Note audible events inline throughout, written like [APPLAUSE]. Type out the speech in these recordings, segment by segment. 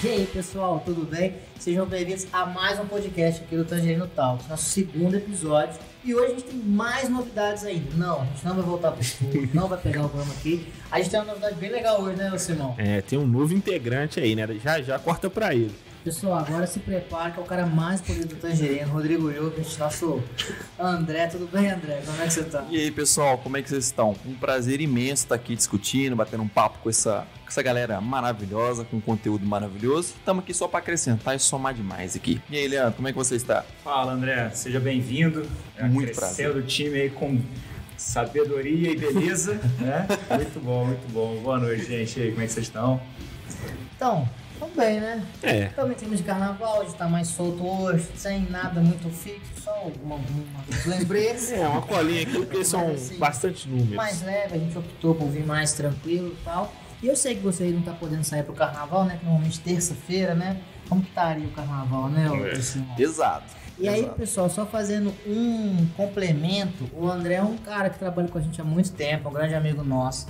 E aí, pessoal, tudo bem? Sejam bem-vindos a mais um podcast aqui do Tangerino Talks, nosso segundo episódio. E hoje a gente tem mais novidades ainda. Não, a gente não vai voltar pro estúdio, [LAUGHS] não vai pegar o programa aqui. A gente tem uma novidade bem legal hoje, né, Simão? É, tem um novo integrante aí, né? Já já corta pra ele. Pessoal, agora se prepara que é o cara mais polido do Tangerino, Rodrigo Jovich, nosso André. Tudo bem, André? Como é que você tá? E aí, pessoal, como é que vocês estão? Um prazer imenso estar aqui discutindo, batendo um papo com essa, com essa galera maravilhosa, com conteúdo maravilhoso. Estamos aqui só para acrescentar e somar demais aqui. E aí, Leandro, como é que você está? Fala, André. Seja bem-vindo. Muito prazer. o time aí com sabedoria e beleza, [LAUGHS] né? Muito bom, muito bom. Boa noite, gente. E aí, como é que vocês estão? Então, Tão bem, né? É. Também temos de carnaval, a gente tá mais solto hoje, sem nada muito fixo, só uma, uma lembretes. É, uma colinha aqui, porque são assim, bastante números. Mais leve, a gente optou por vir mais tranquilo e tal. E eu sei que você não tá podendo sair pro carnaval, né? Que normalmente terça-feira, né? Como que estaria o carnaval, né? É. Exato. E aí, pessoal, só fazendo um complemento, o André é um cara que trabalha com a gente há muito tempo, um grande amigo nosso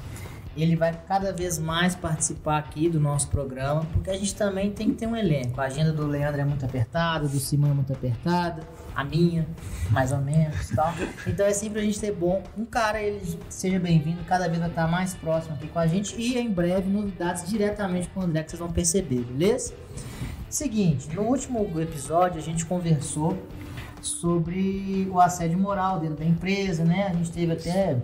ele vai cada vez mais participar aqui do nosso programa, porque a gente também tem que ter um elenco. A agenda do Leandro é muito apertada, do Simão é muito apertada, a minha, mais ou menos, tal. Então é sempre a gente ter bom um cara, ele seja bem-vindo, cada vez vai estar mais próximo aqui com a gente e em breve novidades diretamente com o André que vocês vão perceber, beleza? Seguinte, no último episódio a gente conversou sobre o assédio moral dentro da empresa, né? A gente teve até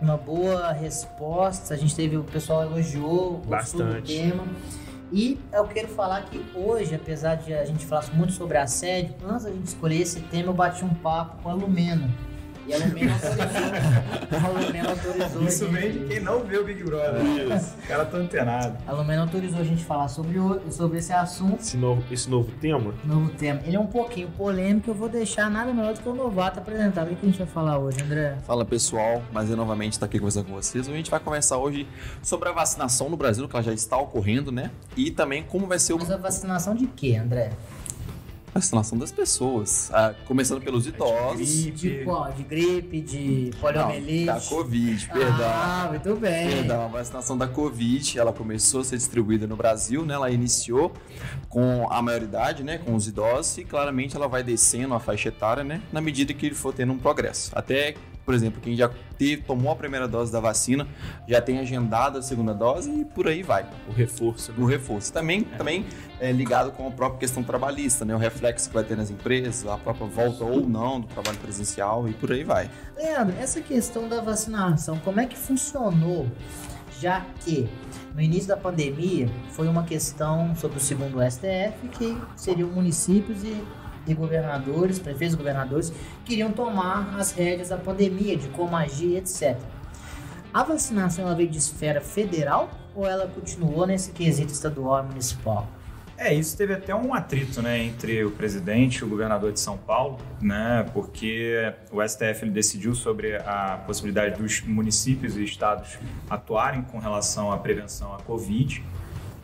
uma boa resposta. A gente teve o pessoal elogiou, gostou do tema. E eu quero falar que hoje, apesar de a gente falar muito sobre assédio, antes da gente escolher esse tema, eu bati um papo com a Lumena e a Lumena autorizou. a Lumena autorizou. Isso vem de quem não vê o Big Brother. Isso. O cara tá antenado. A Lumena autorizou a gente falar sobre, o, sobre esse assunto. Esse novo, esse novo tema? Novo tema. Ele é um pouquinho polêmico, eu vou deixar nada melhor do que o novato apresentar. O que a gente vai falar hoje, André? Fala pessoal, mas eu novamente estou aqui conversando com vocês. A gente vai conversar hoje sobre a vacinação no Brasil, que ela já está ocorrendo, né? E também como vai ser o. Mas a vacinação de quê, André? Vacinação das pessoas. Ah, começando pelos idosos. De, de, qual? De gripe, de poliomielite? Não, da Covid, perdão. Ah, muito bem. Perdão, a vacinação da Covid, ela começou a ser distribuída no Brasil, né? Ela iniciou com a maioridade, né? Com os idosos e claramente ela vai descendo a faixa etária, né? Na medida que ele for tendo um progresso. Até por exemplo, quem já teve, tomou a primeira dose da vacina já tem agendado a segunda dose e por aí vai. O reforço. Né? O reforço. Também, é. também é ligado com a própria questão trabalhista, né? O reflexo que vai ter nas empresas, a própria volta ou não do trabalho presencial e por aí vai. Leandro, essa questão da vacinação, como é que funcionou? Já que no início da pandemia foi uma questão sobre o segundo STF, que seriam municípios e e governadores, prefeitos e governadores, queriam tomar as rédeas da pandemia, de como agir, etc. A vacinação ela veio de esfera federal ou ela continuou nesse quesito estadual e municipal? É, isso teve até um atrito, né, entre o presidente e o governador de São Paulo, né, porque o STF ele decidiu sobre a possibilidade dos municípios e estados atuarem com relação à prevenção à Covid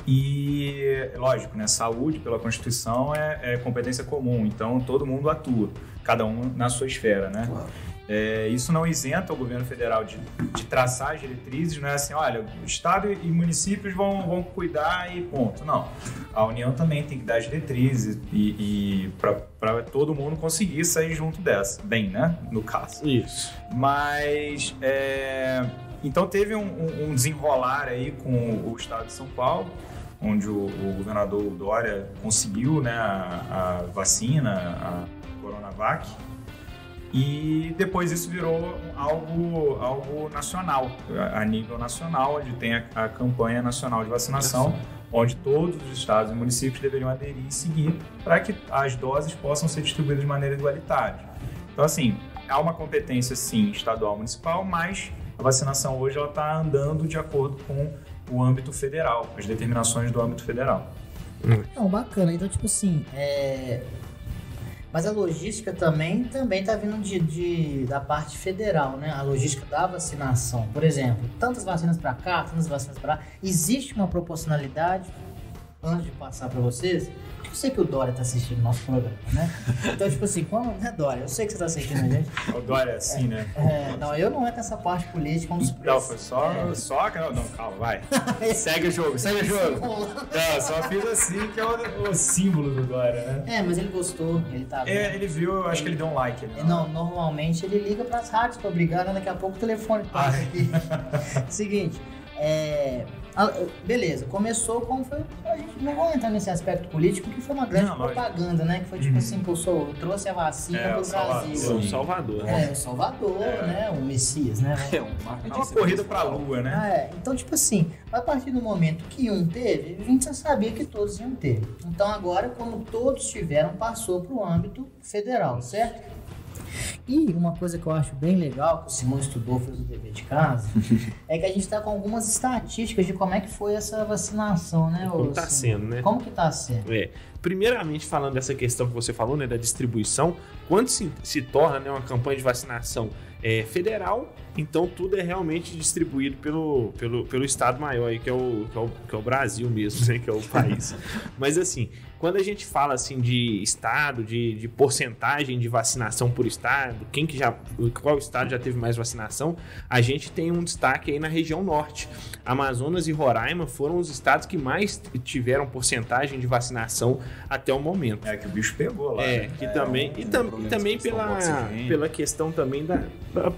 e, lógico, né, saúde, pela Constituição, é, é, competência comum, então todo mundo atua, cada um na sua esfera, né? Claro. É, isso não isenta o governo federal de, de traçar as diretrizes, não é assim, olha, o Estado e municípios vão, vão cuidar e ponto. Não. A União também tem que dar as diretrizes e, e para todo mundo conseguir sair junto dessa. Bem, né? No caso. Isso. Mas. É, então teve um, um desenrolar aí com o Estado de São Paulo onde o, o governador Dória conseguiu né, a, a vacina, a Coronavac, e depois isso virou algo, algo nacional, a nível nacional, onde tem a, a campanha nacional de vacinação, onde todos os estados e municípios deveriam aderir e seguir para que as doses possam ser distribuídas de maneira igualitária. Então, assim, há uma competência, sim, estadual municipal, mas a vacinação hoje está andando de acordo com o âmbito federal, as determinações do âmbito federal. Não, bacana. Então, tipo assim, é... mas a logística também também está vindo de, de, da parte federal, né? A logística da vacinação. Por exemplo, tantas vacinas para cá, tantas vacinas para lá. Existe uma proporcionalidade, antes de passar para vocês, Eu sei que o Dória tá assistindo o nosso programa, né? Então, tipo assim, quando. Né, Dória? Eu sei que você tá assistindo a gente. O Dória é assim, né? É, não, eu não entro nessa parte política, um dos Não, foi só. Só. Não, não, calma, vai. [LAUGHS] segue o jogo, segue o jogo. Não, só fiz assim, que é o, o símbolo do Dória, né? É, mas ele gostou, ele tá. É, ele viu, eu acho que ele deu um like. Né? Não, normalmente ele liga pras rádios pra brigar, né? Daqui a pouco o telefone passa Ai. aqui. [LAUGHS] Seguinte, é. A- Beleza, começou como foi. A gente não vai entrar nesse aspecto político, que foi uma grande Não, propaganda, né? Que foi tipo Uhum. assim, pô, sou, trouxe a vacina É, pro o Salvador. Brasil. O Salvador. É, o Salvador, É. né? O Messias, né? É um É uma corrida pra lua, né? Ah, é. Então, tipo assim, a partir do momento que um teve, a gente já sabia que todos iam ter. Então, agora, como todos tiveram, passou para o âmbito federal, certo? E uma coisa que eu acho bem legal, que o Simão estudou, fez o dever de casa, [LAUGHS] é que a gente está com algumas estatísticas de como é que foi essa vacinação, né? Como tá Simão? sendo, né? Como que tá sendo? É, primeiramente, falando dessa questão que você falou, né, da distribuição, quando se, se torna né, uma campanha de vacinação é, federal, então tudo é realmente distribuído pelo, pelo, pelo Estado maior, aí, que, é o, que, é o, que é o Brasil mesmo, né, que é o [LAUGHS] país. Mas assim, quando a gente fala assim de estado, de, de porcentagem de vacinação por estado, quem que já, qual estado já teve mais vacinação, a gente tem um destaque aí na região norte. Amazonas e Roraima foram os estados que mais tiveram porcentagem de vacinação até o momento. É que o bicho pegou lá. É, né? que também, um e, tam- e também pela, pela questão também da, da,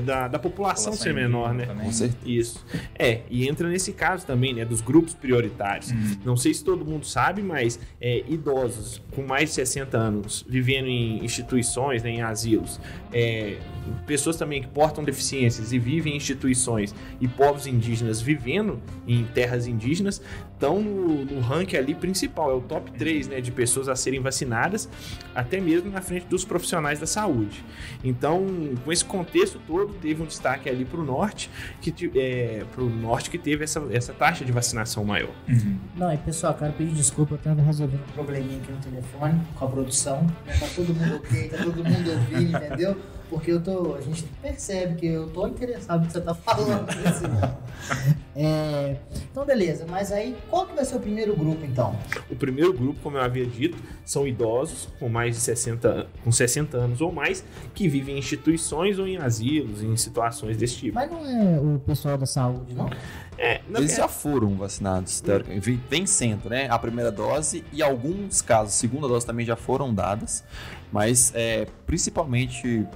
da, da população ser menor, né? Também. Com certeza. Isso. É, e entra nesse caso também, né, dos grupos prioritários. Uhum. Não sei se todo mundo sabe, mas é, idosos com mais de 60 anos vivendo em instituições, né, em asilos, é, pessoas também que portam deficiências e vivem em instituições e povos indígenas vivendo em terras indígenas estão no, no ranking ali principal, é o top 3 né, de pessoas a serem vacinadas, até mesmo na frente dos profissionais da saúde. Então, com esse contexto todo, teve um destaque ali para o norte, que é, pro norte que teve essa, essa taxa de vacinação maior. Uhum. Não, e pessoal, quero pedir desculpa, eu tenho resolvendo um probleminha aqui no telefone com a produção. Tá todo mundo ok, tá todo mundo ouvindo, entendeu? Porque eu tô. A gente percebe que eu tô interessado no que você tá falando. assim. [LAUGHS] É, então, beleza, mas aí qual que vai ser o primeiro grupo então? O primeiro grupo, como eu havia dito, são idosos com mais de 60, an- com 60 anos ou mais que vivem em instituições ou em asilos, em situações desse tipo. Mas não é o pessoal da saúde, não? É, na Eles já verdade, foram vacinados, teoricamente, vem- sendo, né? A primeira dose e alguns casos, a segunda dose também já foram dadas, mas é, principalmente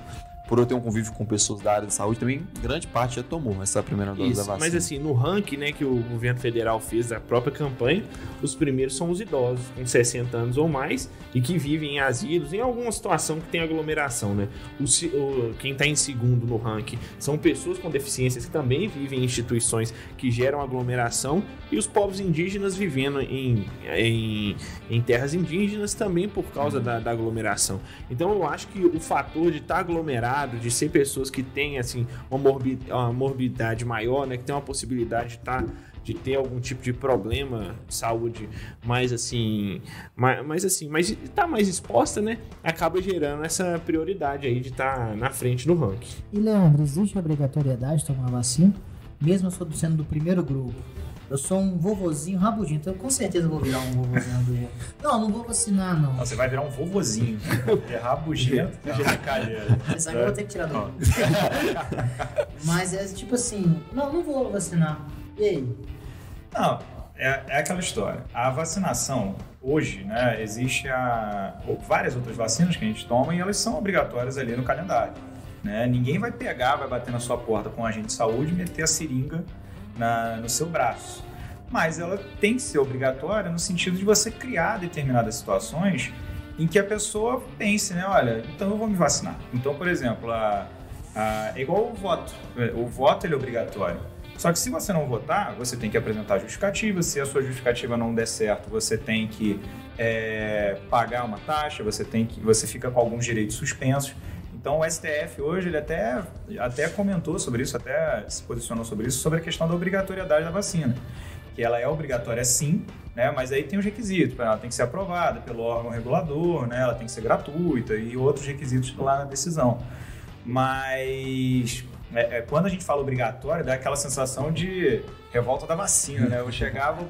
por eu ter um convívio com pessoas da área de saúde, também grande parte já tomou essa primeira dose da Isso, vacina. mas assim, no ranking né, que o governo federal fez da própria campanha, os primeiros são os idosos, com 60 anos ou mais, e que vivem em asilos, em alguma situação que tem aglomeração, né? O, o- quem está em segundo no ranking são pessoas com deficiências que também vivem em instituições que geram aglomeração, e os povos indígenas vivendo em, em, em terras indígenas também por causa da, da aglomeração. Então eu acho que o fator de estar aglomerado, de ser pessoas que têm assim uma, morbi uma morbidade maior, né, que tem uma possibilidade de estar de ter algum tipo de problema de saúde mais assim, mais, mais assim, mas tá mais exposta, né? Acaba gerando essa prioridade aí de estar na frente no ranking. E Leandro, existe obrigatoriedade de tomar vacina? Mesmo sendo do primeiro grupo. Eu sou um vovozinho rabudinho, então eu com certeza vou virar um vovozinho rabudinho. Não, não vou vacinar, não. Não, você vai virar um vovozinho. É rabugento, é brincadeira. Sabe que eu vou ter que tirar do [LAUGHS] Mas é tipo assim, não, não vou vacinar. E aí? Não, é, é aquela história. A vacinação, hoje, né, existe a, várias outras vacinas que a gente toma e elas são obrigatórias ali no calendário. Né? Ninguém vai pegar, vai bater na sua porta com um agente de saúde e meter a seringa na- no seu braço. Mas ela tem que ser obrigatória no sentido de você criar determinadas situações em que a pessoa pense, né? Olha, então eu vou me vacinar. Então, por exemplo, a, a- é igual o voto. O voto ele é obrigatório. Só que se você não votar, você tem que apresentar justificativa. Se a sua justificativa não der certo, você tem que é, pagar uma taxa, você tem que, você fica com alguns direitos suspensos. Então o STF hoje ele até, até comentou sobre isso, até se posicionou sobre isso, sobre a questão da obrigatoriedade da vacina. Que ela é obrigatória sim, né? Mas aí tem os requisitos, ela tem que ser aprovada pelo órgão regulador, né? Ela tem que ser gratuita e outros requisitos lá na decisão. Mas é, é, quando a gente fala obrigatório, dá aquela sensação de revolta da vacina, né? Eu chegava,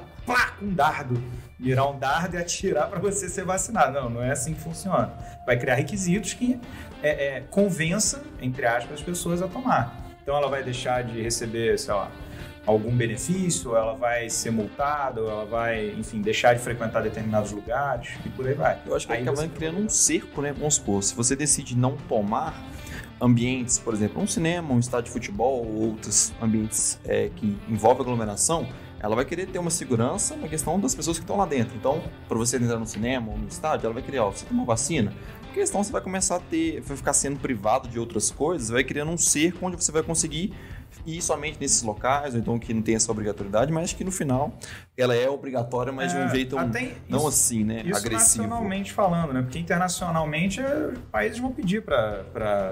com um dardo, virar um dardo e atirar para você ser vacinado. Não, não é assim que funciona. Vai criar requisitos que é, é, convença, entre aspas, as pessoas a tomar. Então ela vai deixar de receber, sei lá, algum benefício, ela vai ser multada, ela vai, enfim, deixar de frequentar determinados lugares e por aí vai. Eu acho que aí acaba criando um cerco, né? Vamos supor, se você decide não tomar ambientes, por exemplo, um cinema, um estádio de futebol ou outros ambientes é, que envolvem aglomeração, ela vai querer ter uma segurança na questão das pessoas que estão lá dentro. Então, para você entrar no cinema ou no estádio, ela vai querer, ó, você tomou vacina? Porque senão você vai começar a ter, vai ficar sendo privado de outras coisas, vai criando um cerco onde você vai conseguir ir somente nesses locais, ou então que não tem essa obrigatoriedade, mas que no final ela é obrigatória, mas de um É, jeito até não isso- assim, né, Isso agressivo. nacionalmente falando, né? Porque internacionalmente é, países vão pedir para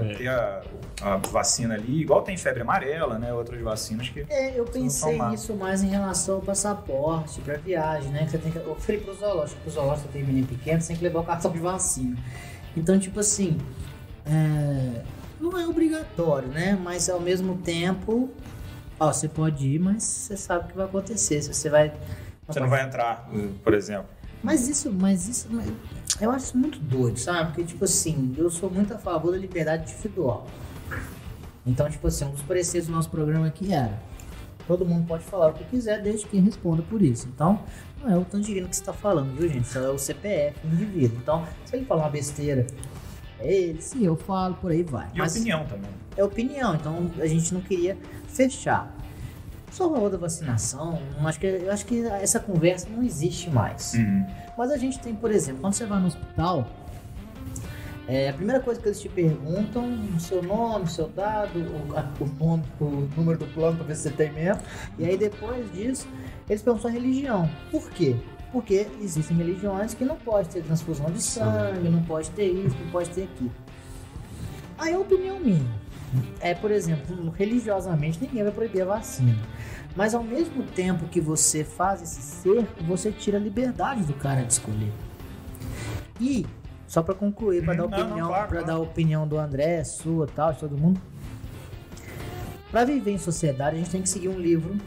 É. ter a, a vacina ali, igual tem febre amarela, né? Outras vacinas que. É, eu pensei tomar. nisso mais em relação ao passaporte pra viagem, né? Que você tem que. Eu fui pro zoológico, pro zoológico tem menino pequeno, você tem que levar o cartão de vacina. Então, tipo assim, é, não é obrigatório, né? Mas ao mesmo tempo, ó, você pode ir, mas você sabe o que vai acontecer. Se você vai. Você não vai entrar, por exemplo. Mas isso, mas isso, mas eu acho isso muito doido, sabe? Porque, tipo assim, eu sou muito a favor da liberdade individual. Então, tipo assim, um dos preceitos do nosso programa aqui era: todo mundo pode falar o que quiser, desde que responda por isso. Então, não é o tangerino que você está falando, viu, gente? Só é o CPF do indivíduo. Então, se ele falar uma besteira, é ele, se eu falo, por aí vai. E Mas opinião também. é opinião, então a gente não queria fechar. Só uma outra vacinação, eu acho que, eu acho que essa conversa não existe mais. Uhum. Mas a gente tem, por exemplo, quando você vai no hospital, é, a primeira coisa que eles te perguntam o seu nome, o seu dado, o, o nome, o número do plano para ver se você tem mesmo. E aí depois disso, eles perguntam sua religião. Por quê? Porque existem religiões que não pode ter transfusão de sangue, não pode ter isso, não pode ter aquilo. Aí a opinião minha é, por exemplo, religiosamente ninguém vai proibir a vacina. Mas ao mesmo tempo que você faz esse cerco, você tira a liberdade do cara de escolher. E, só pra concluir, pra Hum, dar opinião, claro. dar a opinião do André, sua, tal, de todo mundo. Pra viver em sociedade, a gente tem que seguir um livro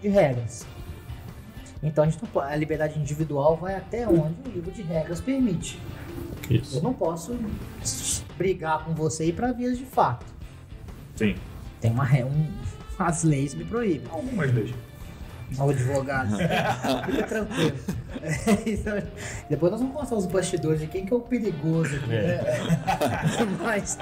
de regras. Então a, gente não a liberdade individual vai até onde o livro de regras permite. Eu Isso. não posso brigar com você e ir pra vias de fato. Sim. Tem uma um, as leis me proíbem. Algumas leis. O advogado. [LAUGHS] Fica tranquilo. Então, depois nós vamos mostrar os bastidores de quem que é o perigoso aqui. né? [LAUGHS] Mas.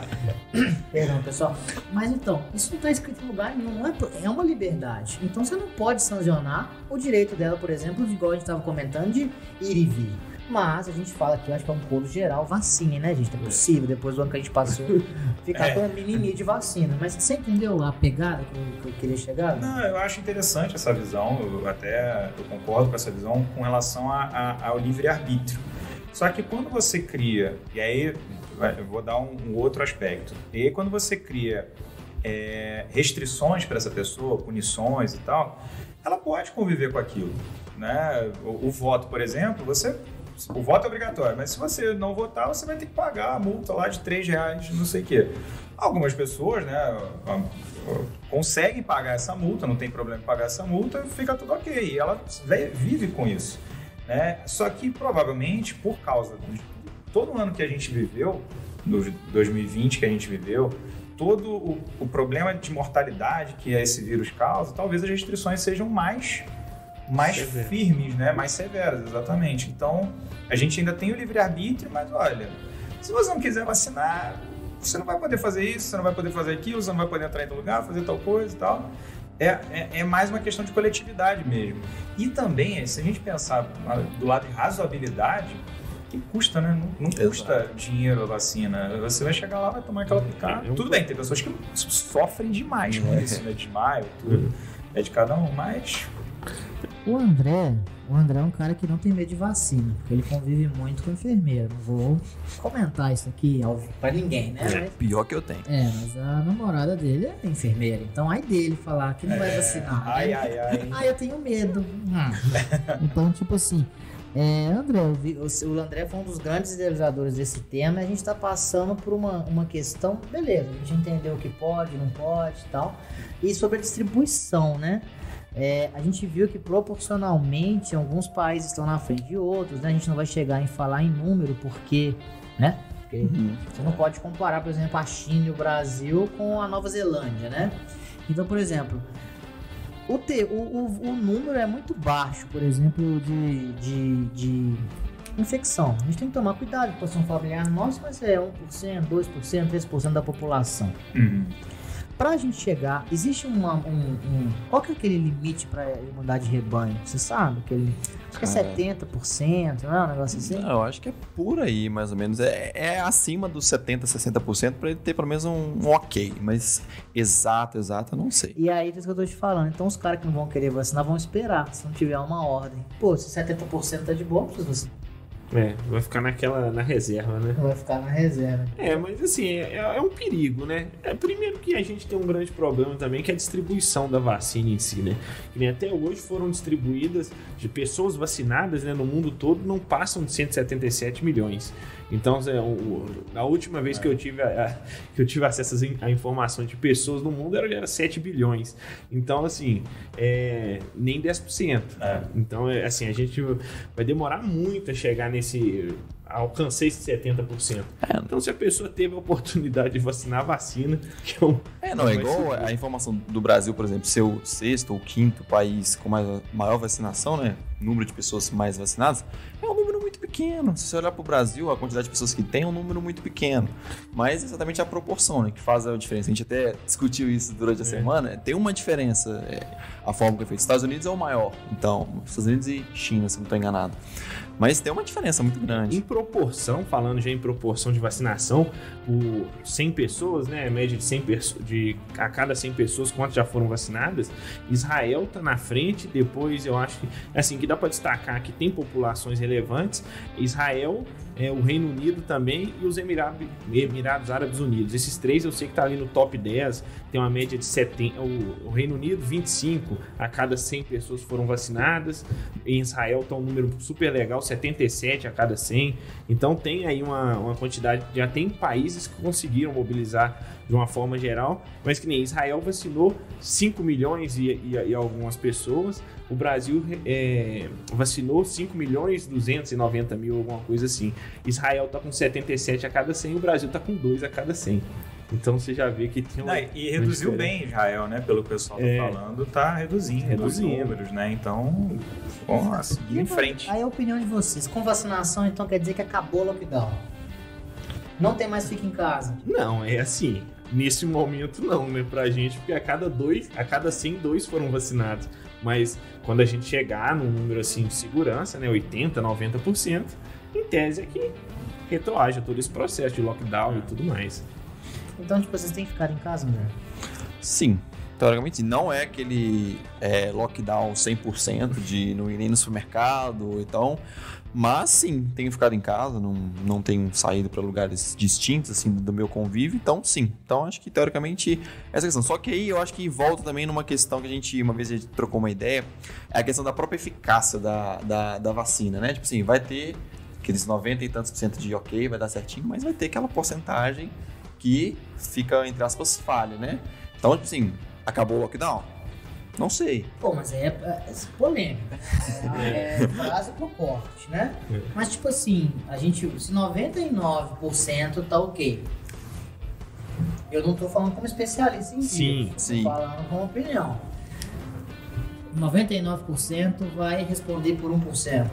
Perdão, pessoal. Mas então, isso não está escrito em lugar nenhum, é, é uma liberdade. Então você não pode sancionar o direito dela, por exemplo, de igual a gente estava comentando, de ir e vir. Mas a gente fala aqui, eu acho que é um coro geral, vacine, né, gente? É possível, depois do ano que a gente passou, [LAUGHS] ficar É. com um mimimi de vacina. Mas você entendeu a pegada que eu, que queria chegar? Não, eu acho interessante essa visão, eu até eu concordo com essa visão com relação a- a- ao livre-arbítrio. Só que quando você cria, e aí eu vou dar um, um outro aspecto, e aí quando você cria é, restrições para essa pessoa, punições e tal, ela pode conviver com aquilo. Né? O, o voto, por exemplo, você. O voto é obrigatório, mas se você não votar, você vai ter que pagar a multa lá de 3 reais, não sei o quê. Algumas pessoas, né, conseguem pagar essa multa, não tem problema em pagar essa multa, fica tudo ok. Ela ve- vive com isso. Né? Só que provavelmente por causa de todo o ano que a gente viveu, no 2020 que a gente viveu, todo o, o problema de mortalidade que esse vírus causa, talvez as restrições sejam mais, mais Severas. firmes, né? mais severas, exatamente. Então a gente ainda tem o livre-arbítrio, mas olha, se você não quiser vacinar, você não vai poder fazer isso, você não vai poder fazer aquilo, você não vai poder entrar em tal lugar, fazer tal coisa e tal. É, é, é mais uma questão de coletividade mesmo. E também, se a gente pensar do lado de razoabilidade, que custa, né? Não, não custa dinheiro a vacina. Você vai chegar lá, vai tomar aquela picada. É um- Tudo bem, tem pessoas que sofrem demais com isso, né? Desmaio, tudo. É de cada um, mas O André, o André é um cara que não tem medo de vacina, porque ele convive muito com enfermeira. Não vou comentar isso aqui ao vivo pra ninguém, né? Mas- Pior que eu tenho. é, mas a namorada dele é enfermeira, então ai dele falar que não vai vacinar. ai, né? ai, ai. Ah, eu tenho medo. Hum. então, tipo assim, É, André, eu vi- o, o André foi um dos grandes idealizadores desse tema e a gente está passando por uma, uma questão, beleza, a gente entendeu o que pode, não pode e tal, e sobre a distribuição, né? É, a gente viu que proporcionalmente alguns países estão na frente de outros, né? A gente não vai chegar em falar em número porque, né? Porque Uhum. você não pode comparar, por exemplo, a China e o Brasil com a Nova Zelândia, né? Então, por exemplo, o, te, o, o, o número é muito baixo, por exemplo, de, de, de infecção. A gente tem que tomar cuidado com a população familiar nossa, mas é 1%, 2%, 3% da população. Uhum. Pra gente chegar, existe uma, um, um- Qual que é aquele limite pra imunidade de rebanho? Você sabe? Aquele, acho que é Cara. 70%, não é um negócio assim? Não, eu acho que é por aí, mais ou menos. É, é acima dos 70%, 60% para ele ter pelo menos um, um ok. Mas exato, exato, eu não sei. E aí, é isso que eu tô te falando. Então, os caras que não vão querer vacinar vão esperar, se não tiver uma ordem. Pô, se 70% tá de boa, vacinar. É, vai ficar naquela, na reserva, né? Vai ficar na reserva. É, mas assim, é, é um perigo, né? É, primeiro que a gente tem um grande problema também, que é a distribuição da vacina em si, né? Que nem até hoje foram distribuídas de pessoas vacinadas né, no mundo todo, não passam de 177 milhões. Então, é, o- o- a última vez que eu tive, a- a- que eu tive acesso à informação de pessoas no mundo era, era 7 bilhões. Então, assim, é, nem 10%. É. Então, é, assim, a gente vai demorar muito a chegar nesse. a esse 70%. Então, se a pessoa teve a oportunidade de vacinar a vacina, que é um. É, não, é Vai igual a informação do Brasil, por exemplo, ser o sexto ou quinto país com mais, maior vacinação, né? Número de pessoas mais vacinadas, é um número muito pequeno. Se você olhar para o Brasil, a quantidade de pessoas que tem é um número muito pequeno. Mas exatamente a proporção, né? Que faz a diferença. A gente até discutiu isso durante a semana. Tem uma diferença. é, a forma que é feita. Estados Unidos é o maior. Então, Estados Unidos e China, se não estou enganado. Mas tem uma diferença muito Em grande. proporção, falando já em proporção de vacinação, por 100 pessoas, né, média de 100 pessoas, de a cada 100 pessoas, quantas já foram vacinadas, Israel tá na frente, depois eu acho que, assim, que dá para destacar que tem populações relevantes, Israel, é, o Reino Unido também e os Emirados, Árabes Unidos. Esses três eu sei que tá ali no top 10, tem uma média de 70, o, o Reino Unido 25 a cada 100 pessoas foram vacinadas, em Israel tá um número super legal, 77 a cada 100. Então tem aí uma, uma quantidade, já tem países que conseguiram mobilizar de uma forma geral, mas que nem Israel vacinou 5 milhões e, e- e algumas pessoas, o Brasil é, vacinou 5 milhões 290 mil, alguma coisa assim. Israel tá com 77 a cada 100, o Brasil tá com 2 a cada 100. Então você já vê que tem Não, uma, e reduziu uma bem Israel, né? Pelo que o pessoal tá É. falando, tá reduzindo, Reduzindo. os números, né? Então, vamos seguir em frente. Aí a opinião de vocês. Com vacinação, então quer dizer que acabou o lockdown. Não tem mais fica em casa. Não, é assim. Nesse momento não, né, pra gente, porque a cada dois, a cada 100, dois foram vacinados. Mas quando a gente chegar num número assim de segurança, né, 80, 90%, em tese é que retroaja todo esse processo de lockdown e tudo mais. Então, tipo, vocês têm que ficar em casa, André. Sim. Teoricamente, não é aquele é, lockdown 100% de não ir nem no supermercado, então. Mas sim, tenho ficado em casa, não, não tenho saído para lugares distintos assim do meu convívio, então sim. Então acho que teoricamente essa questão. Só que aí eu acho que volta também numa questão que a gente uma vez a gente trocou uma ideia, é a questão da própria eficácia da, da, da vacina, né? Tipo assim, vai ter aqueles 90 e tantos por cento de ok, vai dar certinho, mas vai ter aquela porcentagem que fica, entre aspas, falha, né? Então, tipo assim, acabou o lockdown? Não sei. Pô, mas é, é, é polêmica. [LAUGHS] É frase pro corte, né? É. Mas, tipo assim, a gente. Se 99% tá ok. Eu não tô falando como especialista em Sim, vírus, sim. Tô falando como opinião. 99% vai responder por 1%.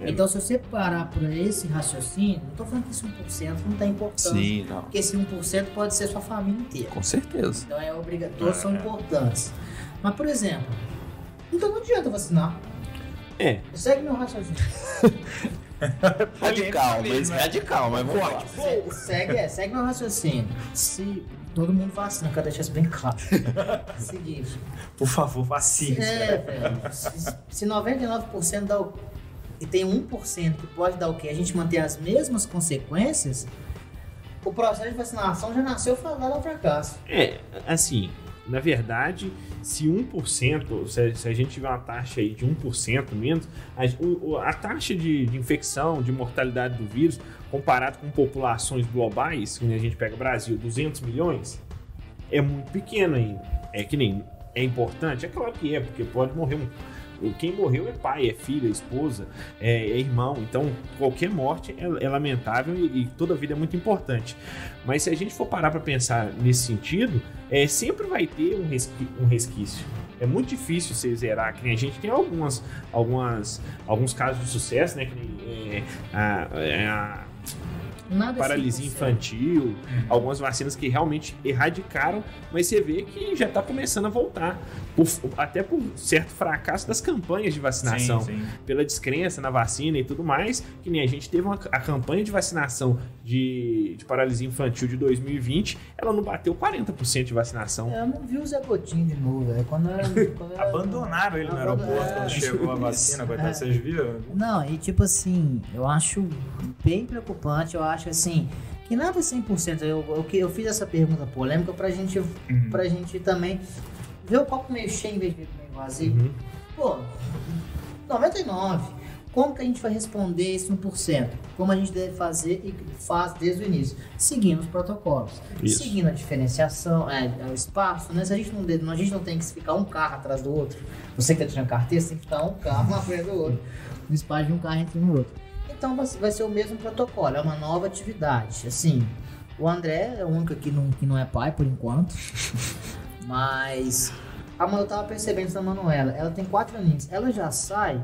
É. Então, se você parar por esse raciocínio, não tô falando que esse 1% não tem importância. Sim, não. Porque esse 1% pode ser sua família inteira. Com certeza. Então é obrigatório, todos são importantes. Mas, por exemplo, então não adianta vacinar. É, Segue meu raciocínio. [LAUGHS] Radical, mas radical, mas vamos lá. Se- Segue, é, segue meu raciocínio. Se todo mundo vacina, quero deixar isso bem claro. [LAUGHS] Seguinte. Por favor, vacine. É, velho. Se, se 99% dá o. E tem 1% que pode dar o quê? A gente manter as mesmas consequências. O processo de vacinação já nasceu fadado ao fracasso. é, assim, na verdade, se 1%, se, se a gente tiver uma taxa aí de 1% menos, a, a taxa de, de infecção, de mortalidade do vírus, comparado com populações globais, que a gente pega Brasil, 200 milhões, é muito pequeno ainda. É que nem é importante, é claro que é, porque pode morrer um. Quem morreu é pai, é filha, é esposa, é, é irmão. Então, qualquer morte é, é lamentável e, e toda vida é muito importante. Mas se a gente for parar para pensar nesse sentido, é, sempre vai ter um, resqui- um resquício. É muito difícil você zerar, que nem a gente tem algumas, algumas, alguns casos de sucesso, né? Que nem é, a, é a Nada paralisia 100%. infantil, algumas vacinas que realmente erradicaram, mas você vê que já está começando a voltar. Por- até por certo fracasso das campanhas de vacinação Sim, sim. pela descrença na vacina e tudo mais, que nem a gente teve uma, a campanha de vacinação de, de paralisia infantil de 2020, ela não bateu 40% de vacinação. Eu não vi o Zé Gotinho de novo, velho. Quando eu quando eu Abandonaram ele no aeroporto quando chegou a vacina, coitado. É. Vocês viram? Não, e tipo assim, eu acho bem preocupante, eu acho assim, que nada é 100%. Eu, eu, que- eu fiz essa pergunta polêmica pra gente, Uhum. pra gente também ver o copo meio cheio em vez de ver meio vazio. Uhum. Pô, 99. Como que a gente vai responder esse 1%? Como a gente deve fazer e faz desde o início? Seguindo os protocolos. Isso. Seguindo a diferenciação, é, é, o espaço, né? Se a gente não, a gente não tem que ficar um carro atrás do outro. Você que tá tirando carteira, você tem que ficar um carro na frente do outro. No espaço de um carro entre um outro. Então vai vai ser o mesmo protocolo, é uma nova atividade. Assim, o André é o único que não, que não é pai por enquanto. Mas a mãe eu tava percebendo da Manuela. Ela tem quatro aninhos. Ela já sai,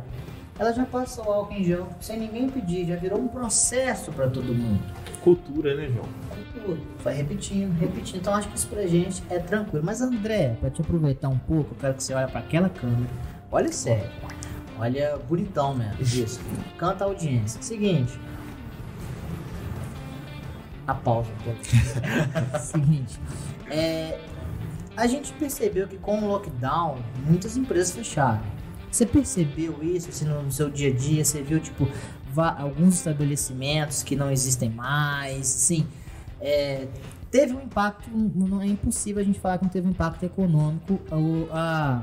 ela já passa o álcool em gel sem ninguém pedir. Já virou um processo para todo mundo. Cultura, né, João? Cultura. Vai repetindo, repetindo. Então acho que isso pra gente é tranquilo. Mas André, pra te aproveitar um pouco, eu quero que você olhe para aquela câmera. Olha sério. Olha bonitão mesmo. Isso. Canta a audiência. Seguinte. A pausa. [LAUGHS] Seguinte. É, a gente percebeu que com o lockdown, muitas empresas fecharam. Você percebeu isso assim, no seu dia a dia? Você viu, tipo, alguns estabelecimentos que não existem mais? Sim. É, teve um impacto, não é impossível a gente falar que não teve um impacto econômico o- a,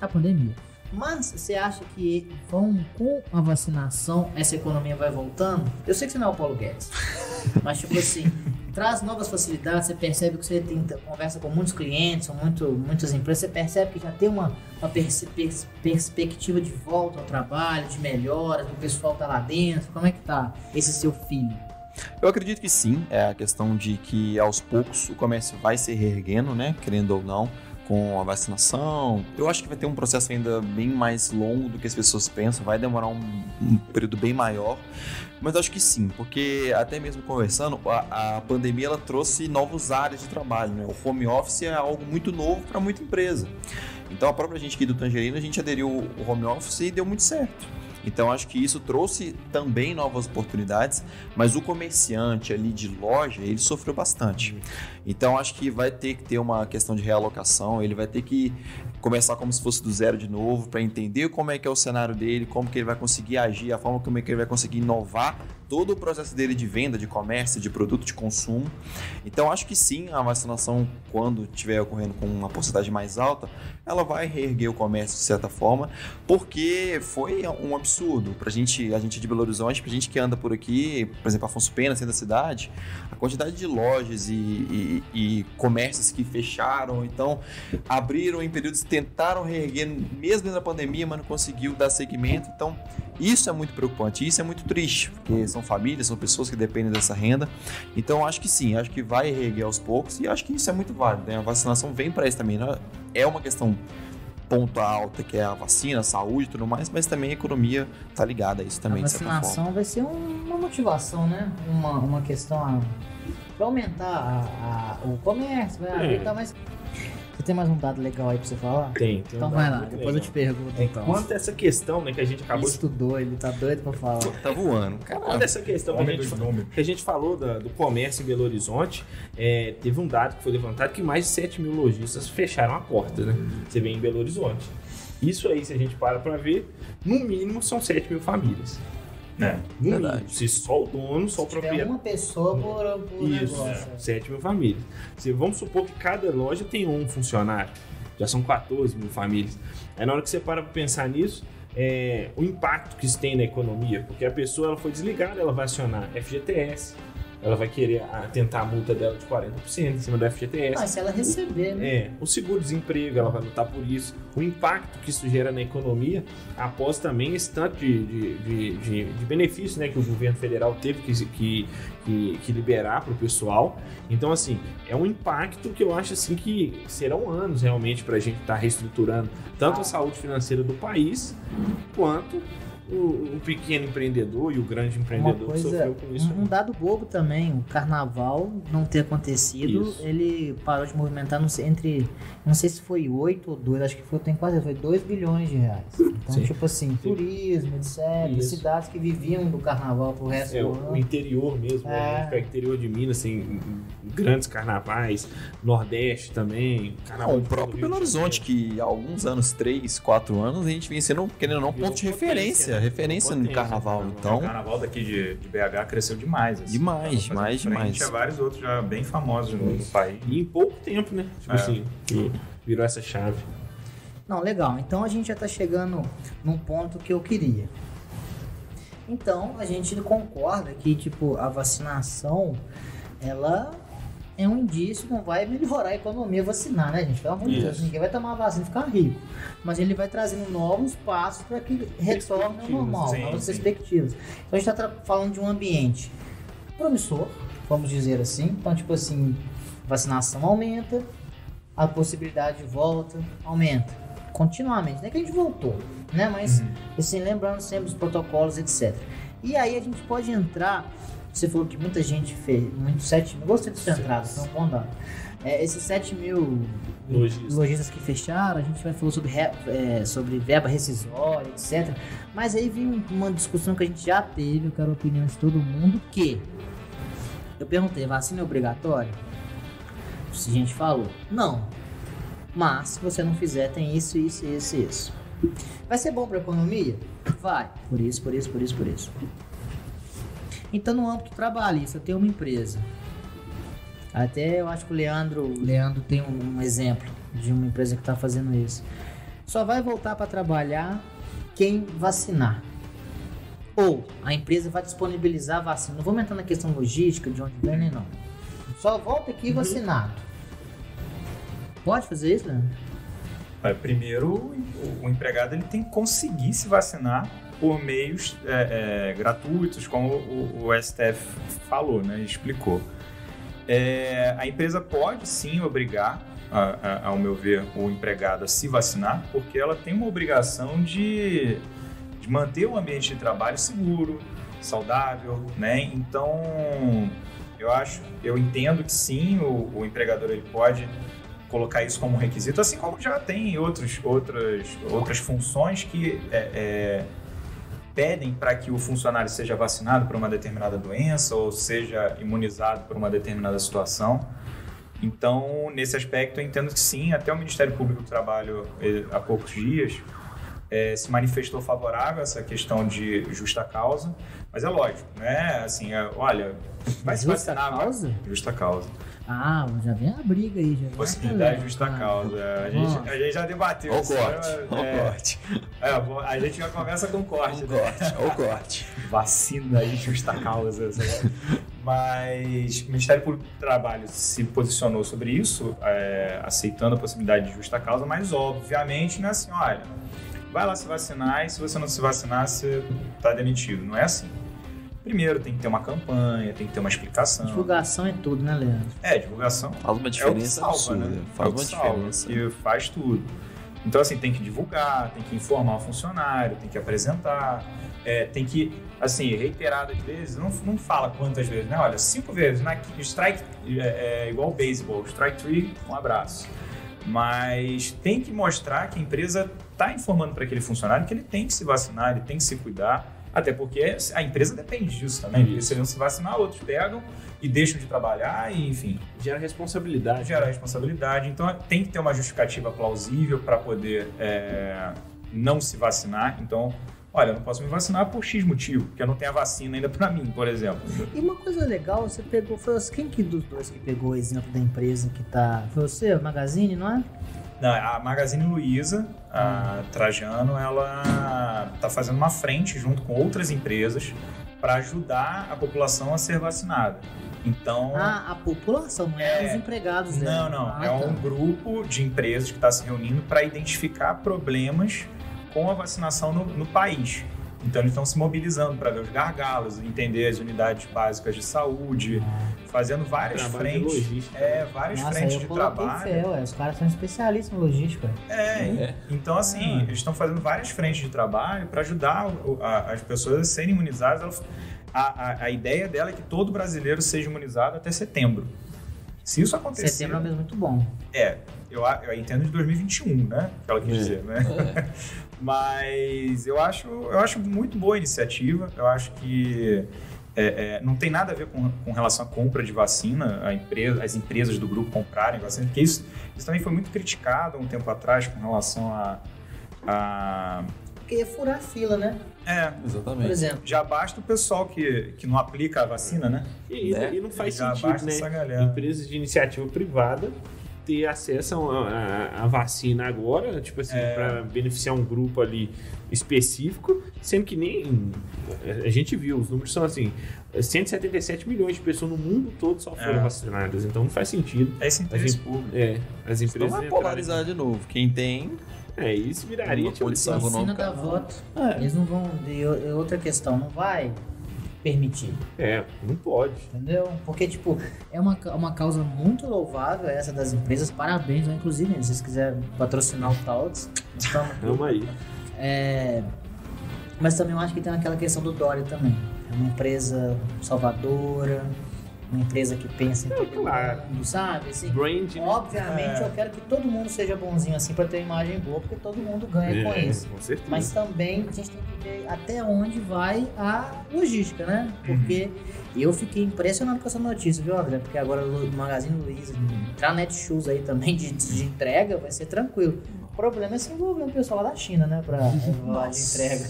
a pandemia. Mas você acha que vão, com a vacinação, essa economia vai voltando? Eu sei que você não é o Paulo Guedes, [LAUGHS] mas tipo assim, traz novas facilidades, você percebe que você tem, conversa com muitos clientes, com muito, muitas empresas, você percebe que já tem uma, uma perce- pers- perspectiva de volta ao trabalho, de melhora, o pessoal tá lá dentro, como é que tá esse seu filho? Eu acredito que sim, é a questão de que aos poucos o comércio vai se reerguendo, né? Querendo ou não, com a vacinação. Eu acho que vai ter um processo ainda bem mais longo do que as pessoas pensam, vai demorar um, um período bem maior. Mas acho que sim, porque até mesmo conversando, a, a pandemia ela trouxe novas áreas de trabalho, né? O home office é algo muito novo para muita empresa. Então a própria gente aqui do Tangerina, a gente aderiu ao home office e deu muito certo. Então acho que isso trouxe também novas oportunidades, mas o comerciante ali de loja, ele sofreu bastante. Então acho que vai ter que ter uma questão de realocação, ele vai ter que começar como se fosse do zero de novo para entender como é que é o cenário dele, como que ele vai conseguir agir, a forma como é que ele vai conseguir inovar todo o processo dele de venda, de comércio, de produto, de consumo. Então acho que sim, a vacinação quando estiver ocorrendo com uma porcentagem mais alta, ela vai reerguer o comércio de certa forma, porque foi um absurdo pra gente, a gente de Belo Horizonte, pra gente que anda por aqui, por exemplo, Afonso Pena, centro da cidade, a quantidade de lojas e, e- e comércios que fecharam, então abriram em períodos, tentaram reerguer mesmo dentro da pandemia, mas não conseguiu dar seguimento, então isso é muito preocupante, isso é muito triste, porque são famílias, são pessoas que dependem dessa renda, então acho que sim, acho que vai reerguer aos poucos e acho que isso é muito válido, né? a vacinação vem para isso também, né? é uma questão ponto alta, que é a vacina, a saúde e tudo mais, mas também a economia tá ligada a isso também, a vacinação vai ser um- uma motivação, né? Uma, uma questão a, pra aumentar a- a- o comércio, vai abrir e tal, mas você tem mais um dado legal aí pra você falar? Tem, tem um Então vai dado lá, depois eu legal. te pergunto É, então. Quanto a essa questão, né, que a gente Ele acabou de estudou, ele tá doido pra falar. Tá voando, caralho. Quanto essa questão que a gente, que a gente falou da- do comércio em Belo Horizonte, é, teve um dado que foi levantado que mais de 7 mil lojistas fecharam a porta, né? Você vê em Belo Horizonte. Isso aí, se a gente para pra ver, no mínimo são 7 mil famílias. É. Verdade. Se só o dono, só o proprietário. uma pessoa por, por Isso, negócio. 7 mil famílias. Se, vamos supor que cada loja tem um funcionário. Já são 14 mil famílias. Aí na hora que você para pra pensar nisso, é, o impacto que isso tem na economia. Porque a pessoa ela foi desligada, ela vai acionar FGTS. Ela vai querer ah, tentar a multa dela de 40% em cima do FGTS. Mas se ela receber, né? É, o seguro-desemprego, ela vai lutar por isso. O impacto que isso gera na economia, após também esse tanto de, de, de, de- de benefício né, que o governo federal teve que, que, que, que liberar para o pessoal. Então, assim, é um impacto que eu acho assim que serão anos realmente para a gente estar reestruturando tanto a saúde financeira do país, quanto o, o pequeno empreendedor e o grande empreendedor que coisa, sofreu com isso. um, um dado bobo também, o carnaval não ter acontecido, Isso. ele parou de movimentar não sei, entre, não sei se foi 8 ou 2, acho que foi, tem quase, foi 2 bilhões de reais. Então, Sim. tipo assim, turismo, etc, Isso. cidades que viviam do carnaval pro resto É, do o ano. o interior mesmo, né? É. A gente pega o interior de Minas, assim, grandes carnavais, Nordeste também, carnaval Não, o próprio Rio Belo Horizonte, que há alguns anos, 3, 4 anos, a gente vem sendo, querendo ou não, ponto de referência. né? Referência no carnaval. né? O Então, carnaval daqui de, de BH cresceu demais. Assim. Demais, demais, demais. a vários outros já bem famosos no, no país. E em pouco tempo, né? Tipo É. assim, que virou essa chave. Não, legal. Então a gente já tá chegando num ponto que eu queria. Então a gente concorda que tipo a vacinação ela é um indício, não vai melhorar a economia vacinar, né, gente? Pelo amor de Deus, ninguém vai tomar a vacina e ficar rico. Mas ele vai trazendo novos passos para que retorne ao normal, sim, novas sim. perspectivas. Então a gente está falando de um ambiente promissor, vamos dizer assim. Então, tipo assim, vacinação aumenta, a possibilidade de volta aumenta continuamente. Não é que a gente voltou, né? Mas, Uhum. assim, lembrando sempre os protocolos, etc. E aí a gente pode entrar. Você falou que muita gente fez, muito 7 mil. Gostei dessa entrada, foi um bom dado. É, esses 7 mil Lojistas. lojistas que fecharam, a gente vai falar sobre, re- é, sobre verba rescisória, etc. Mas aí vem uma discussão que a gente já teve, eu quero a opinião de todo mundo, que eu perguntei, vacina é obrigatória? A gente falou, não. Mas se você não fizer, tem isso, isso, isso, isso. Vai ser bom para a economia? Vai. Por isso, por isso, por isso, por isso. Então, no âmbito trabalhista, eu tenho uma empresa. Até eu acho que o Leandro, Leandro tem um, um exemplo de uma empresa que está fazendo isso. Só vai voltar para trabalhar quem vacinar. Ou a empresa vai disponibilizar a vacina. Não vou entrar na questão logística, de onde vem, nem não. Só volta aqui vacinado. Pode fazer isso, Leandro? É, Primeiro, o, o empregado ele tem que conseguir se vacinar por meios é, é, gratuitos, como o, o STF falou, né, explicou. É, a empresa pode sim obrigar, a- a- ao meu ver, o empregado a se vacinar, porque ela tem uma obrigação de, de manter o ambiente de trabalho seguro, saudável, né? Então, eu acho, eu entendo que sim, o, o empregador ele pode colocar isso como um requisito, assim como já tem outros, outras, outras funções que é, é, pedem para que o funcionário seja vacinado por uma determinada doença ou seja imunizado por uma determinada situação. Então, nesse aspecto, eu entendo que sim, até o Ministério Público do Trabalho, eh, há poucos dias, eh, se manifestou favorável a essa questão de justa causa, mas é lógico, né? Assim, é, olha, vai se Justa vacinar... causa? Justa causa. Ah, já vem a briga aí. Já vem Possibilidade de a- justa ah, causa. A gente, Nossa. a gente já debateu Ó o isso, corte, né? ó o É, corte, é, a gente já começa com corte, né? corte, ó o [LAUGHS] corte. Vacina e justa causa. Mas o Ministério Público do Trabalho se posicionou sobre isso, é, aceitando a possibilidade de justa causa, mas obviamente não é assim, olha, vai lá se vacinar e se você não se vacinar, você tá demitido. Não é assim. Primeiro tem que ter uma campanha, tem que ter uma explicação. Divulgação é tudo, né, Leandro? É, divulgação Faz uma é o que diferença salva, absurda. né? Faz é o que uma salva, diferença. que faz tudo. Então, assim, tem que divulgar, tem que informar o funcionário, tem que apresentar, é, tem que, assim, reiteradas vezes, não, não fala quantas vezes, né? Olha, cinco vezes, na, strike, é, é igual o beisebol, strike three, um abraço. Mas tem que mostrar que a empresa está informando para aquele funcionário que ele tem que se vacinar, ele tem que se cuidar, até porque a empresa depende disso também. Porque se não se vacinar, outros pegam e deixam de trabalhar, e, enfim, Gera responsabilidade. gerar responsabilidade. Então tem que ter uma justificativa plausível para poder é, não se vacinar. Então, olha, eu não posso me vacinar por X motivo, porque eu não tenho a vacina ainda para mim, por exemplo. E uma coisa legal, você pegou, foi você- quem que dos dois que pegou o exemplo da empresa que tá, foi você, o Magazine, não é? Não, a Magazine Luiza, a Trajano, ela está fazendo uma frente junto com outras empresas para ajudar a população a ser vacinada. Então, Ah, a população, não é, É. os empregados não, dela. não, Ah, é tá. um grupo de empresas que está se reunindo para identificar problemas com a vacinação no, no país. Então, eles estão se mobilizando para ver os gargalos, entender as unidades básicas de saúde, fazendo várias Trabalho frentes. logística. É, várias Nossa, frentes de trabalho. fé, ué, os caras são especialistas em logística. É, É. então assim, Ah. eles estão fazendo várias frentes de trabalho para ajudar o- a- as pessoas a serem imunizadas. A, a, a ideia dela é que todo brasileiro seja imunizado até setembro. Se isso acontecer, Setembro é mesmo muito bom. é, eu, eu entendo de 2021, né? Que ela quis É. dizer, né? [LAUGHS] Mas eu acho, eu acho muito boa a iniciativa. Eu acho que é, é, não tem nada a ver com, com relação à compra de vacina, a empresa, as empresas do grupo comprarem vacina, porque isso, isso também foi muito criticado há um tempo atrás com relação a. a Porque ia furar a fila, né? é, Por Exatamente. exemplo. já basta o pessoal que, que não aplica a vacina, né? E, Né? e não faz Já sentido, basta né? essa galera. Empresas de iniciativa privada ter acesso a, a- a vacina agora, tipo assim, É. para beneficiar um grupo ali específico, sendo que nem a gente viu, os números são assim, 177 milhões de pessoas no mundo todo só foram É. vacinadas, então não faz sentido. É esse interesse público. É, as Então empresas vai entrarem- polarizar de novo. Quem tem, É, isso viraria tipo assim, Vacina dá cara. voto. É. Eles não vão. E outra questão, não vai permitir, É, não pode. entendeu? Porque, tipo, é uma, uma causa muito louvável essa das empresas. Parabéns, né? inclusive, se vocês quiserem patrocinar o Talks, estamos Vamos aí. É, mas também eu acho que tem aquela questão do Dória também. É uma empresa salvadora, uma empresa que pensa em todo claro. mundo, sabe? Assim, Brand, né? obviamente É. eu quero que todo mundo seja bonzinho assim pra ter uma imagem boa, porque todo mundo ganha com É, isso. com certeza. Mas também a gente tem que ver até onde vai a logística, né? Porque eu fiquei impressionado com essa notícia, viu, André? Porque agora o Magazine Luiza, entrar Netshoes aí também de, de entrega, vai ser tranquilo. O problema é se envolver um pessoal lá da China, né? Pra lá de entrega.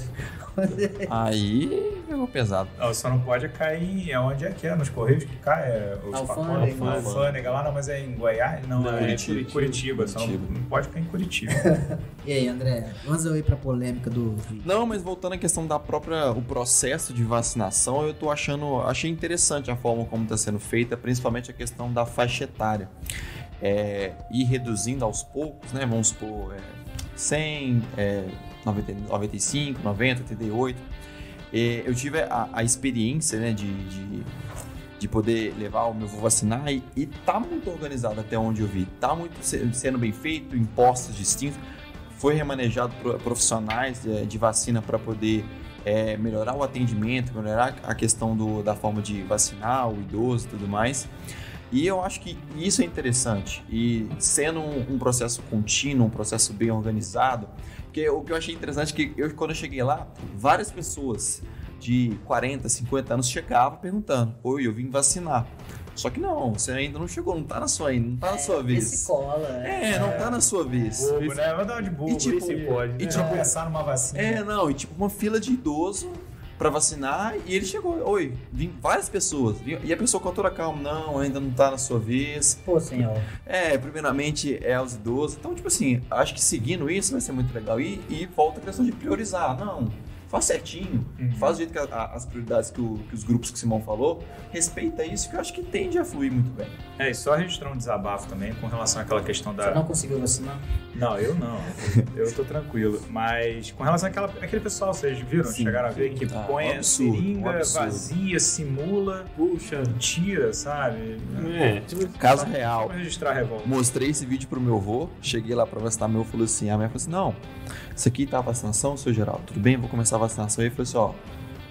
aí pegou pesado. Não, só não pode cair em. Aonde é que é? Nos Correios que cai? É, os Alfândega. pacotes, Alfândega lá, não, mas é em Goiás? Não, Não, é Curitiba. Curitiba. Curitiba, só não, Curitiba. não pode cair em Curitiba. [LAUGHS] E aí, André? Vamos aí pra polêmica do vídeo. Não, mas voltando à questão da própria o processo de vacinação, eu tô achando, achei interessante a forma como está sendo feita, principalmente a questão da faixa etária. É, ir reduzindo aos poucos, né? Vamos supor, é, 100, é, 90, 95, 90, 88. É, eu tive a, a experiência, né, de, de, de poder levar o meu vou vacinar e, e tá muito organizado até onde eu vi. Tá muito se- sendo bem feito, impostos distintos. Foi remanejado profissionais de, de vacina para poder é, melhorar o atendimento, melhorar a questão do, da forma de vacinar o idoso e tudo mais. E eu acho que isso é interessante. E sendo um, um processo contínuo, um processo bem organizado, porque o que eu achei interessante é que eu, quando eu cheguei lá, várias pessoas de 40, 50 anos chegavam perguntando: Oi, eu vim vacinar. Só que não, você ainda não chegou, não tá na sua, não tá na sua Esse vez. cola, é. É, não tá na sua vez. bobo, né? Vai dar uma de bobo. E tipo, pode, e né? tipo, pensar numa vacina. É, não, e tipo uma fila de idoso pra vacinar e ele chegou, oi, vim várias pessoas. vim- E a pessoa com toda calma, não, ainda não tá na sua vez. Pô, senhor. É, primeiramente é aos idosos. Então, tipo assim, acho que seguindo isso vai ser muito legal. E, e volta a questão de priorizar. Não, faz certinho. Uhum. Faz do jeito que a- a- as prioridades que, o- que os grupos que o Simão falou. Respeita isso, que eu acho que tende a fluir muito bem. É, e só registrar um desabafo também com relação àquela questão da. Você não conseguiu vacinar? Não, eu não. Eu tô tranquilo. Mas com relação àquela, àquele pessoal, vocês viram? Sim. Chegaram a ver que Ah, põe um a absurdo, seringa um vazia, simula, Puxa. tira, sabe? É, tipo, Caso real. registrar a revolta. Mostrei esse vídeo pro meu avô, cheguei lá pra vacinar, meu avô falou assim, a minha falou assim, não, isso aqui tá a vacinação, seu Geraldo, tudo bem, vou começar a vacinação. Ele falou assim, ó,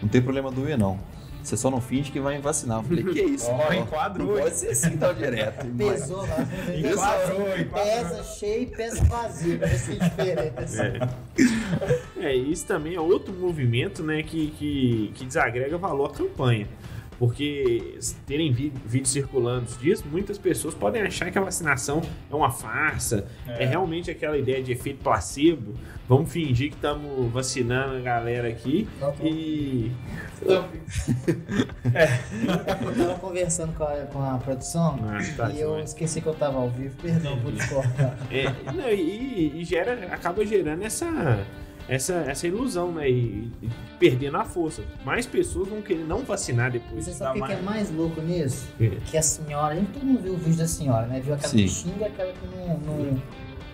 não tem problema doer não, você só não finge que vai me vacinar. Eu falei, que isso? Ó, enquadrou, Não pode ser assim tão direto. Pesou lá. Enquadrou, enquadrou. Pesa cheio e pesa vazio. Pra ver se é. É, isso também é outro movimento né, que, que, que desagrega valor à campanha. Porque terem vi- vídeos circulando disso, muitas pessoas podem achar que a vacinação é uma farsa, é, É. realmente aquela ideia de efeito placebo. Vamos fingir que estamos vacinando a galera aqui e. [LAUGHS] Eu tava conversando com a, com a produção Ah, tá e eu esqueci que eu tava ao vivo. Perdão, vou te cortar. É, não, e, e gera, acaba gerando essa, essa, essa ilusão, né? E, e perdendo a força. Mais pessoas vão querer não vacinar depois. Você sabe o que, que é mais- mais louco nisso? É. Que a senhora, a gente todo mundo viu o vídeo da senhora, né? Viu aquela Sim. que xinga e aquela que não, não,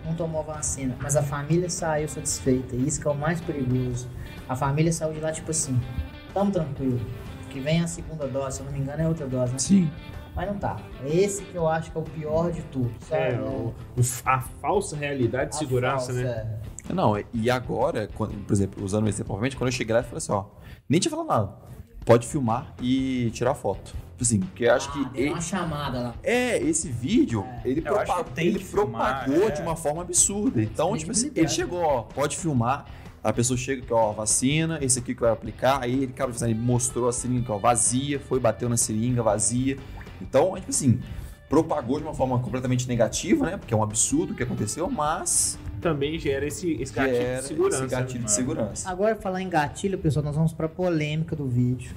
não tomou vacina. Mas a família saiu satisfeita. E isso que é o mais perigoso. A família saiu de lá, tipo assim, tamo tranquilo. Que vem a segunda dose, se eu não me engano, é outra dose, né? Sim. Mas não tá. É esse que eu acho que é o pior de tudo, sabe? É, o- o- a falsa realidade de A segurança, falsa, né? É. Não, e agora, quando- por exemplo, usando esse exemplo, provavelmente, quando eu cheguei lá, eu falei assim, ó, nem tinha falado nada. Pode filmar e tirar foto. Tipo Assim, porque eu acho Ah, que. deu e- uma chamada lá. É, esse vídeo, ele, Eu acho propa- que tem ele que filmar, propagou é. de uma forma absurda. Então, tipo assim, ele chegou, ó, pode filmar. A pessoa chega que, ó, vacina, esse aqui que vai aplicar. Aí ele fazer, ele mostrou a seringa, ó, vazia, foi, bateu na seringa, vazia. Então, é tipo assim, propagou de uma forma completamente negativa, né? Porque é um absurdo o que aconteceu, mas Também gera esse, esse gatilho gera de segurança. esse gatilho de né? segurança. Agora, falar em gatilho, pessoal, nós vamos pra polêmica do vídeo.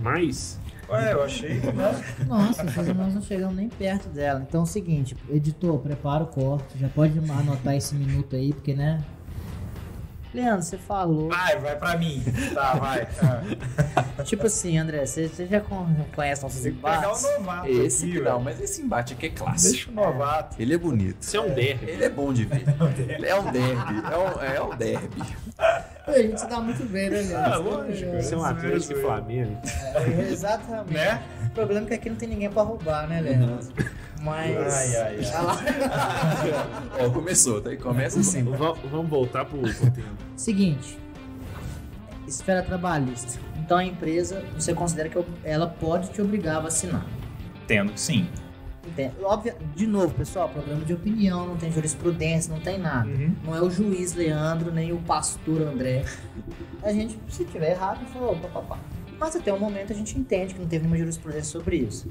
Mas, Ué, eu achei. Né? Nossa, mas nós não chegamos nem perto dela. Então é o seguinte, editor, prepara o corte. Já pode anotar esse minuto aí, porque, né? Leandro, você falou. Vai, vai pra mim. Tá, [LAUGHS] vai. Ah, Tipo assim, André, você, você já con- conhece nossos pegar embates? o novato. Esse aqui, não, mas esse embate aqui é clássico. Deixa o novato. Ele é bonito. isso é um derby. Ele é bom de ver. [LAUGHS] Ele é um derby. É um, é um derby. A gente se dá muito bem, né, Leandro? Ah, lógico. Isso é um Atlético e Flamengo. É, exatamente. Né? O problema é que aqui não tem ninguém pra roubar, né, Leandro? Mas. Ai, ai, ai. [LAUGHS] Ó, começou, tá? aí Começa assim. Va- Vamos voltar pro, tema. Seguinte, esfera trabalhista. Então a empresa, você considera que ela pode te obrigar a vacinar. Tendo que sim. Entende? Óbvio, de novo, pessoal, programa de opinião, não tem jurisprudência, não tem nada. Uhum. Não é o juiz Leandro, nem o pastor André. A gente, se tiver errado, fala, opa, papá. Mas até o momento a gente entende que não teve nenhuma jurisprudência sobre isso.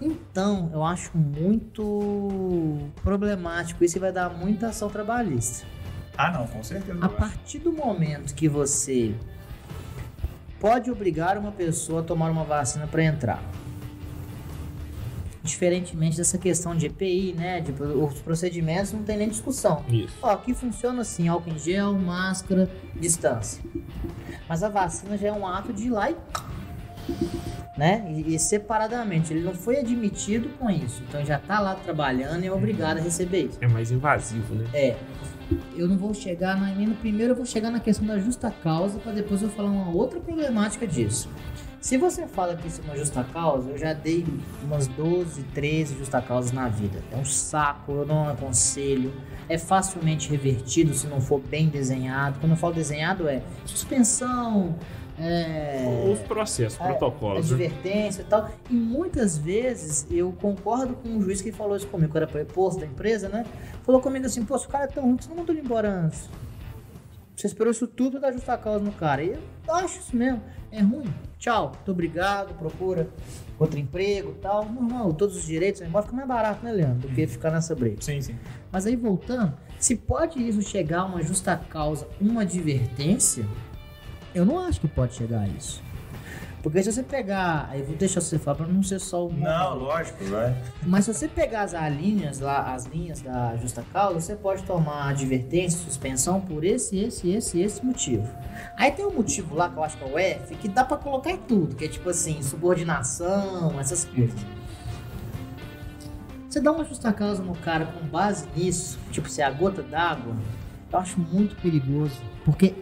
Então, eu acho muito problemático isso e vai dar muita ação trabalhista. Ah, não, com certeza. A partir do momento que você pode obrigar uma pessoa a tomar uma vacina para entrar, diferentemente dessa questão de EPI, né, de os procedimentos não tem nem discussão. Isso. Ó, aqui funciona assim, álcool em gel, máscara, distância. Mas a vacina já é um ato de ir lá e né? E, e separadamente, ele não foi admitido com isso. Então já tá lá trabalhando e é obrigado a receber isso. É mais invasivo, né? É. Eu não vou chegar na, primeiro, eu vou chegar na questão da justa causa para depois eu falar uma outra problemática disso. Se você fala que isso é uma justa causa, eu já dei umas 12, 13 justa causas na vida. É um saco, eu não aconselho. É facilmente revertido se não for bem desenhado. Quando eu falo desenhado é suspensão, é, Os processos, protocolos, né? advertência e tal. E muitas vezes eu concordo com o juiz que falou isso comigo, que era preposto da empresa, né? Falou comigo assim, pô, se o cara é tão ruim, você não mandou ele embora antes. Você esperou isso tudo pra dar justa causa no cara. E eu acho isso mesmo. É ruim. Tchau. Muito obrigado. Procura outro emprego e tal. Normal. Todos os direitos. Embora fica mais barato, né, Leandro? Do que ficar nessa briga. Sim, sim. Mas aí voltando, se pode isso chegar a uma justa causa, uma advertência, eu não acho que pode chegar a isso. Porque se você pegar, aí vou deixar você falar para não ser só o Não, lógico, vai. mas se você pegar as linhas lá, as linhas da justa causa, você pode tomar advertência, suspensão por esse, esse, esse, esse motivo. Aí tem um motivo lá que eu acho que é o F, que dá pra colocar em tudo, que é tipo assim, subordinação, essas coisas. Você dá uma justa causa no cara com base nisso, tipo se é a gota d'água, eu acho muito perigoso, porque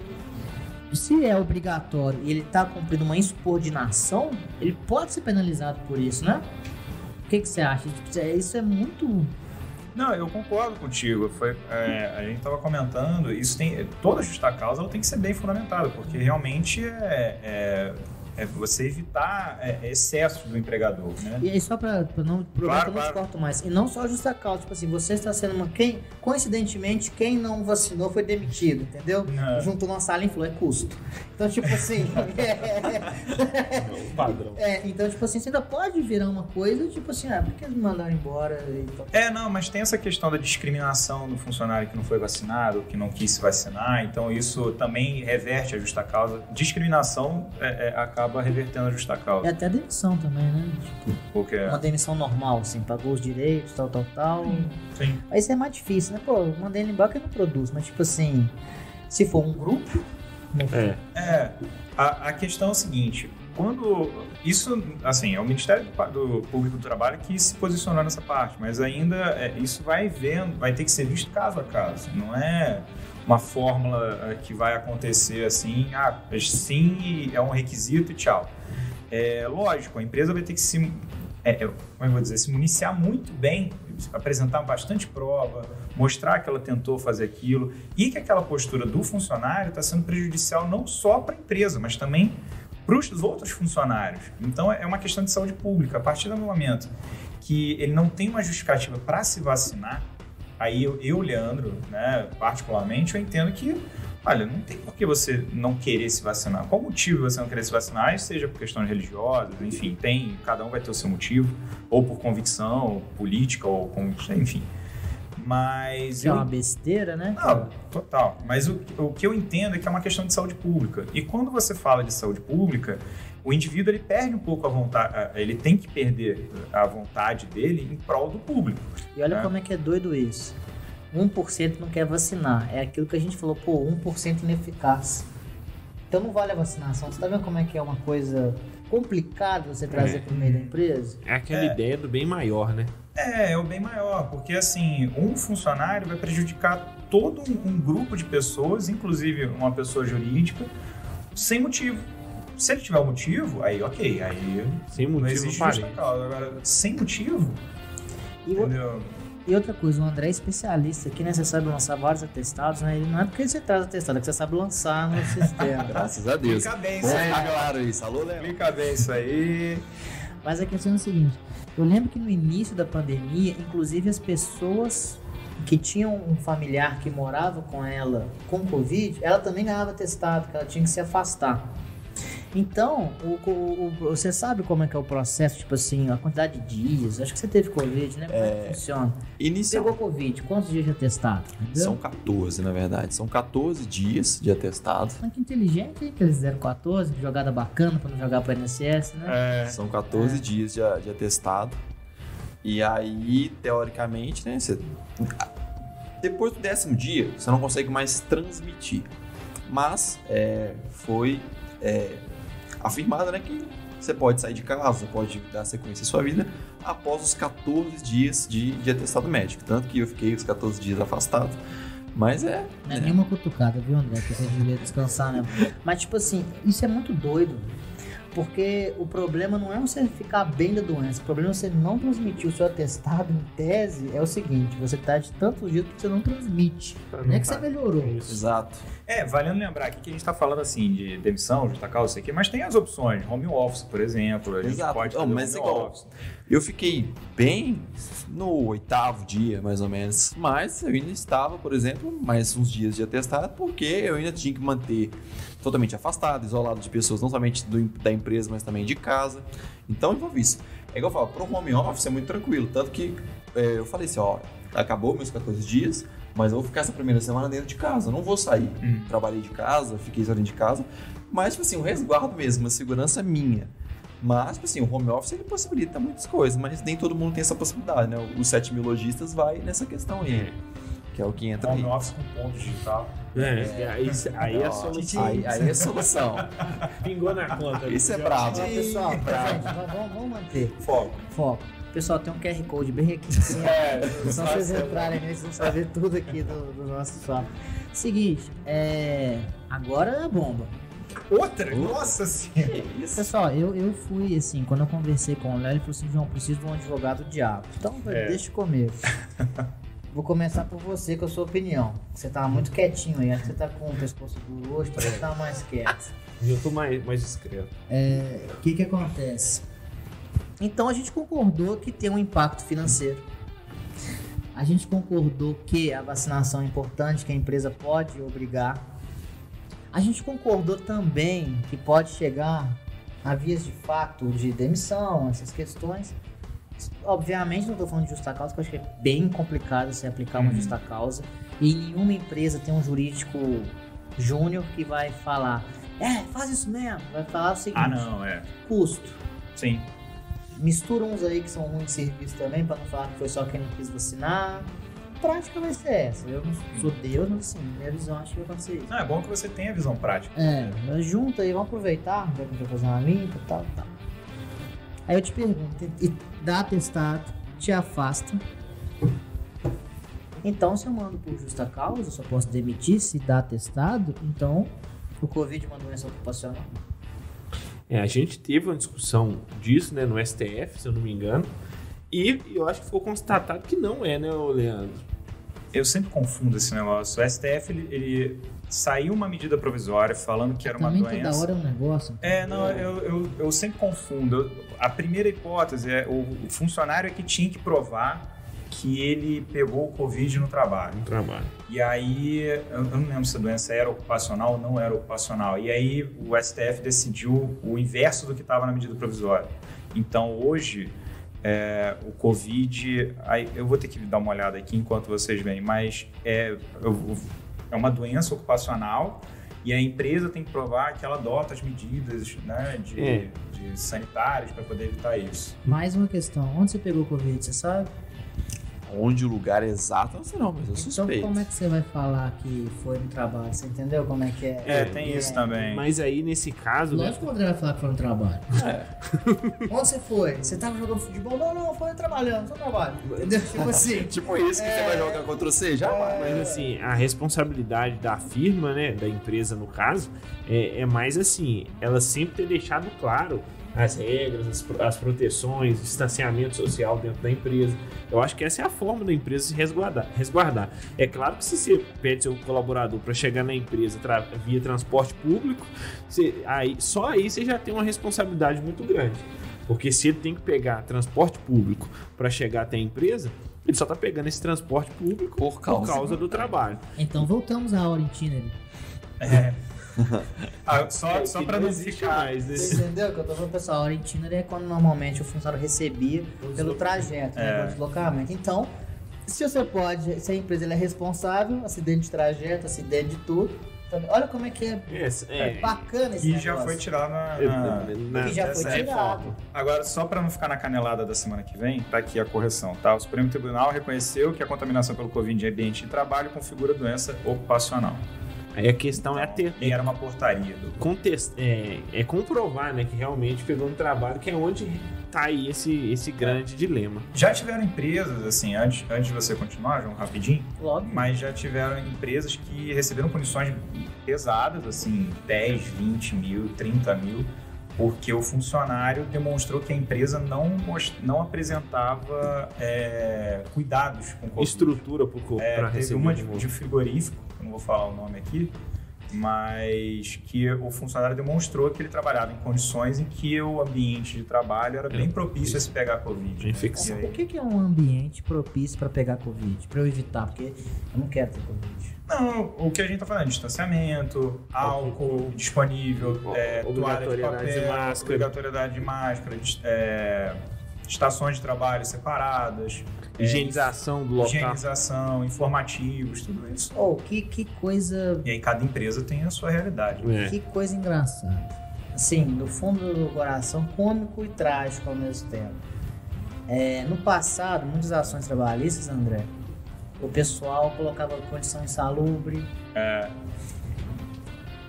se é obrigatório e ele tá cumprindo uma insubordinação, ele pode ser penalizado por isso, né? O que, que você acha? Tipo, é- Isso é muito. Não, eu concordo contigo. Foi, é, a gente estava comentando, isso tem. Toda justa causa ela tem que ser bem fundamentada, porque realmente é, é, É você evitar é, excesso do empregador, né? E aí, só pra, pra não provar não te corto mais. E não só a justa causa, tipo assim, você está sendo uma. Quem, coincidentemente, quem não vacinou foi demitido, entendeu? É. Juntou numa sala e falou, é custo. Então, tipo assim. [LAUGHS] [LAUGHS] O padrão. é, então, tipo assim, você ainda pode virar uma coisa, tipo assim, ah, por que eles me mandaram embora? E tal. É, não, mas tem essa questão da discriminação do funcionário que não foi vacinado, que não quis se vacinar, então isso também reverte a justa causa. Discriminação é, é, acaba revertendo a justa É causa. até demissão também, né? Tipo, Porque. uma demissão normal, assim, pagou os direitos, tal, tal, tal. Sim. Aí isso é mais difícil, né? Pô, mandei ele embora que não produz, mas tipo assim, se for um grupo, não É. É, a, a questão é o seguinte, quando isso, assim, é o Ministério do, do Público do Trabalho que se posicionou nessa parte, mas ainda é, isso vai vendo, vai ter que ser visto caso a caso, não é uma fórmula é, que vai acontecer assim, ah, sim, é um requisito e tchau. É lógico, a empresa vai ter que se, é, é, como eu vou dizer, se municiar muito bem, apresentar bastante prova, mostrar que ela tentou fazer aquilo e que aquela postura do funcionário está sendo prejudicial não só para a empresa, mas também para os outros funcionários. Então é uma questão de saúde pública. A partir do momento que ele não tem uma justificativa para se vacinar, aí eu, eu, Leandro, né, particularmente, eu entendo que, olha, não tem por que você não querer se vacinar. Qual motivo você não querer se vacinar? Seja por questões religiosas, enfim, tem, cada um vai ter o seu motivo, ou por convicção política, ou convicção, enfim. Mas que é eu uma besteira, né? não, total. Mas o, o que eu entendo é que é uma questão de saúde pública. E quando você fala de saúde pública, o indivíduo ele perde um pouco a vontade, ele tem que perder a vontade dele em prol do público. E olha É. como é que é doido isso. 1% não quer vacinar. É aquilo que a gente falou, pô, 1% ineficaz. Então não vale a vacinação. Você tá vendo como é que é uma coisa complicada você trazer É. pro meio da empresa? É aquela É. ideia do bem maior, né? É, é o bem maior, porque assim, um funcionário vai prejudicar todo um, um grupo de pessoas, inclusive uma pessoa jurídica, sem motivo. Se ele tiver um motivo, aí ok, aí Sem não motivo existe justa causa. Agora, sem motivo, E, entendeu? e outra coisa, o André é especialista aqui, né? Você sabe lançar vários atestados, né? E não é porque você traz atestado, é que você sabe lançar no [LAUGHS] sistema. Graças a Deus. Fica bem isso aí. claro isso. Alô, Léo? Explica bem isso aí. Mas a questão é o seguinte: eu lembro que no início da pandemia, inclusive as pessoas que tinham um familiar que morava com ela com Covid, ela também ganhava testado, que ela tinha que se afastar. Então, o, o- o- você sabe como é que é o processo, tipo assim, a quantidade de dias? Acho que você teve Covid, né? Como é que funciona? Inicial. Pegou Covid, quantos dias de atestado? Entendeu? São 14, na verdade. São 14 dias de atestado. Mas que inteligente hein, que eles fizeram 14, jogada bacana pra não jogar pro NSS, né? É, São 14 dias de, de atestado. E aí, teoricamente, né? Você... Depois do décimo dia, você não consegue mais transmitir. Mas é, foi é, afirmado né, que você pode sair de casa, pode dar sequência à sua vida após os 14 dias de, de atestado médico. Tanto que eu fiquei os 14 dias afastado. Mas é. Não é né, nenhuma cutucada, viu, André? Que você devia descansar, né? Mas, tipo assim, isso é muito doido. Porque o problema não é você ficar bem da doença. O problema é você não transmitir o seu atestado em tese. É o seguinte: você tá de tantos dias que você não transmite. Não é que você melhorou. Isso. Exato. É, valendo lembrar aqui que a gente está falando assim de demissão, justa causa, isso aqui, mas tem as opções, home office, por exemplo, a gente Exato. pode fazer mas home igual- office. Eu fiquei bem no oitavo dia, mais ou menos. Mas eu ainda estava, por exemplo, mais uns dias de atestado, porque eu ainda tinha que manter totalmente afastado, isolado de pessoas, não somente do- da empresa, mas também de casa. Então envolve isso. É igual eu falo, para o home office é muito tranquilo. Tanto que é, eu falei assim: ó, acabou meus 14 dias, mas eu vou ficar essa primeira semana dentro de casa, não vou sair. Hum. Trabalhei de casa, fiquei só dentro de casa. Mas, tipo assim, um resguardo mesmo, uma segurança minha. Mas, tipo assim, o home office ele possibilita muitas coisas, mas nem todo mundo tem essa possibilidade, né? Os 7 mil lojistas vai nessa questão aí, que é o que entra aí. Home office com ponto digital. É, aí, aí é a Ó, solução. Aí, aí é solução. [LAUGHS] Pingou na conta. Isso é brabo. Pessoal, Bravo. gente, vamos- vamos, manter. Foco. Foco. Pessoal, tem um QR Code bem aqui. É, Só vocês entrarem nele, vocês vão saber tudo aqui do, do nosso papo. Seguinte, é. Agora é a bomba. Outra? Uh. Nossa senhora. Pessoal, eu, eu fui assim, quando eu conversei com o Léo, ele falou assim: João, preciso de um advogado diabo. Então, É. deixa comigo. [LAUGHS] Vou começar por você, com a sua opinião. Você tava muito quietinho aí, acho que você tá com o pescoço duro hoje, pra estar mais quieto. [LAUGHS] Eu tô mais, mais discreto. É, o que que acontece? Então a gente concordou que tem um impacto financeiro. A gente concordou que a vacinação é importante, que a empresa pode obrigar. A gente concordou também que pode chegar a vias de fato de demissão, essas questões. Obviamente não estou falando de justa causa, porque eu acho que é bem complicado você aplicar uma Uhum. justa causa. E nenhuma empresa tem um jurídico júnior que vai falar, é, faz isso mesmo. Vai falar o seguinte, Ah, não, é. custo. Sim. Mistura uns aí que são ruins de serviço também, para não falar que foi só quem não quis vacinar. A prática vai ser essa. Eu não sou Deus, mas assim, minha visão acho que vai acontecer isso. Não, é bom que você tenha visão prática. É, mas junta aí, vamos aproveitar, já que a gente vai fazer uma limpa e tal, tal. Aí eu te pergunto, e dá atestado, te afasta. Então, se eu mando por justa causa, eu só posso demitir se dá atestado, então o Covid é uma doença ocupacional. É, a gente teve uma discussão disso, né, no STF, se eu não me engano. E eu acho que ficou constatado que não é, né, Leandro? Eu sempre confundo esse negócio. O STF, ele, ele saiu uma medida provisória falando que era uma Também doença. toda hora é um negócio. É, não, eu, eu, eu sempre confundo. A primeira hipótese é o o funcionário é que tinha que provar que ele pegou o Covid no trabalho. No trabalho. E aí, eu eu não lembro se a doença era ocupacional ou não era ocupacional. E aí, o STF decidiu o inverso do que estava na medida provisória. Então, hoje, é, o Covid. Aí, eu vou ter que dar uma olhada aqui enquanto vocês veem, mas é, eu- é uma doença ocupacional e a empresa tem que provar que ela adota as medidas né, de, É. de sanitárias para poder evitar isso. Mais uma questão, onde você pegou o Covid, você sabe? Onde o lugar exato, eu não sei não, mas eu Então suspeito. como é que você vai falar que foi no trabalho? Você entendeu como é que é? É, tem isso também. Mas aí, nesse caso, né, Lógico que o André vai falar que foi no trabalho. É. [LAUGHS] Onde você foi? Você tava jogando futebol? Não, não, foi trabalhando, só trabalho. Entendeu? [LAUGHS] Tipo assim. Tipo isso que você vai jogar contra você? Já vai. Mas assim, a responsabilidade da firma, né, da empresa no caso, é, é mais assim, ela sempre ter deixado claro as regras, as, as proteções, distanciamento social dentro da empresa. Eu acho que essa é a forma da empresa se resguardar. resguardar. É claro que se você pede seu colaborador para chegar na empresa tra- via transporte público, você- aí, só aí você já tem uma responsabilidade muito grande. Porque se ele tem que pegar transporte público para chegar até a empresa, ele só tá pegando esse transporte público Por causa. do trabalho. Então voltamos à hora itinerary. É. Ah, só É, só para não ficar. mais, né? Você entendeu o que eu tô falando, pessoal? A itinerary é quando normalmente o funcionário recebia pelo trajeto, né? É. Pelo deslocamento. Então, se você pode, se a empresa ela é responsável, acidente de trajeto, acidente de tudo. também- Olha como é que é, Essa- é é, bacana esse Que já foi tirado na. na- na- que já foi tirado. Agora, só para não ficar na canelada da semana que vem, tá aqui a correção, tá? O Supremo Tribunal reconheceu que a contaminação pelo Covid em ambiente de trabalho configura doença ocupacional. Aí a questão é ter. E era uma portaria do. Contest, é, é comprovar né, que realmente pegou no trabalho, que é onde tá aí esse, esse grande dilema. Já tiveram empresas, assim, antes, antes de você continuar, João, rapidinho, Logo. mas já tiveram empresas que receberam punições pesadas, assim, 10, 20 mil, 30 mil, porque o funcionário demonstrou que a empresa não, não apresentava é, cuidados com o Covid. Estrutura corpo É, teve receber uma de de frigorífico, eu não vou falar o nome aqui, mas que o funcionário demonstrou que ele trabalhava em condições em que o ambiente de trabalho era bem propício a se pegar Covid. né? Infecção. Aí- O que é um ambiente propício para pegar Covid? Para eu evitar, porque eu não quero ter Covid. Não, o que a gente tá falando, distanciamento, álcool disponível, é, toalha de Obrigatoriedade de papel, máscara. obrigatoriedade de máscara, é, estações de trabalho separadas, é, Higienização do local. higienização, informativos, tudo isso. Oh, que, que coisa E aí cada empresa tem a sua realidade. É. Que coisa engraçada. Assim, do fundo do coração, cômico e trágico ao mesmo tempo. É, no passado, muitas ações trabalhistas, André, o pessoal colocava condição insalubre. É,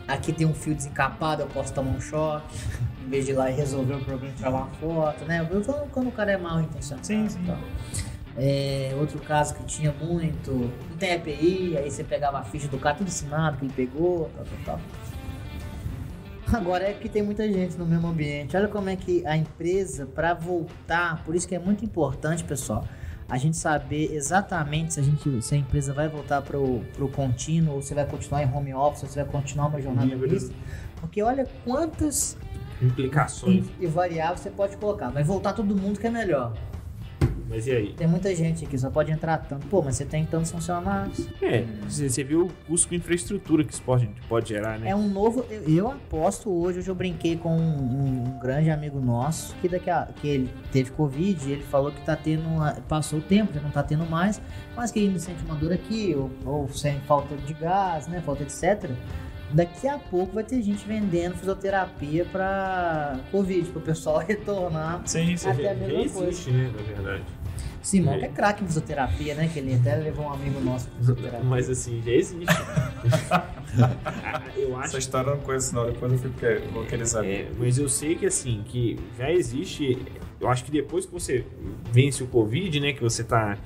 Aqui tem um fio desencapado, eu posso tomar um choque. Em vez de ir lá e resolver o problema, tirar uma foto, né? Eu quando o cara é mal intencionado. Sim, sim. e tal. É, outro caso que tinha muito, não tem EPI, aí você pegava a ficha do cara tudo assinado que ele pegou, tal, tal, tal. Agora é que tem muita gente no mesmo ambiente. Olha como é que a empresa, para voltar, por isso que é muito importante, pessoal, a gente saber exatamente se a, gente, se a empresa vai voltar para o contínuo, ou se vai continuar em home office, ou se vai continuar uma jornada mista. Porque olha quantas Implicações. e, e variáveis você pode colocar. Vai voltar todo mundo que é melhor. Mas e aí? Tem muita gente aqui, só pode entrar tanto. Pô, mas você tem tantos funcionários. É, você viu o custo com infraestrutura que isso pode, pode gerar, né? É um novo. Eu, eu aposto hoje, hoje eu brinquei com um, um grande amigo nosso que daqui a, que ele teve Covid e ele falou que tá tendo. uma- Passou o tempo, já não tá tendo mais, mas que ainda sente uma dor aqui, ou, ou sem falta de gás, né? Falta etc. Daqui a pouco vai ter gente vendendo fisioterapia pra Covid, pro pessoal [LAUGHS] retornar. Sim, sim. Até a mesma existe, coisa. né, na verdade. Simão É. que é craque em fisioterapia, né? Que ele até levou um amigo nosso pra fisioterapia. Mas assim, já existe. [LAUGHS] eu acho Essa história eu não conheço não, depois eu fico, vou querer saber. É, mas eu sei que assim, que já existe. Eu acho que depois que você vence o Covid, né? Que você tá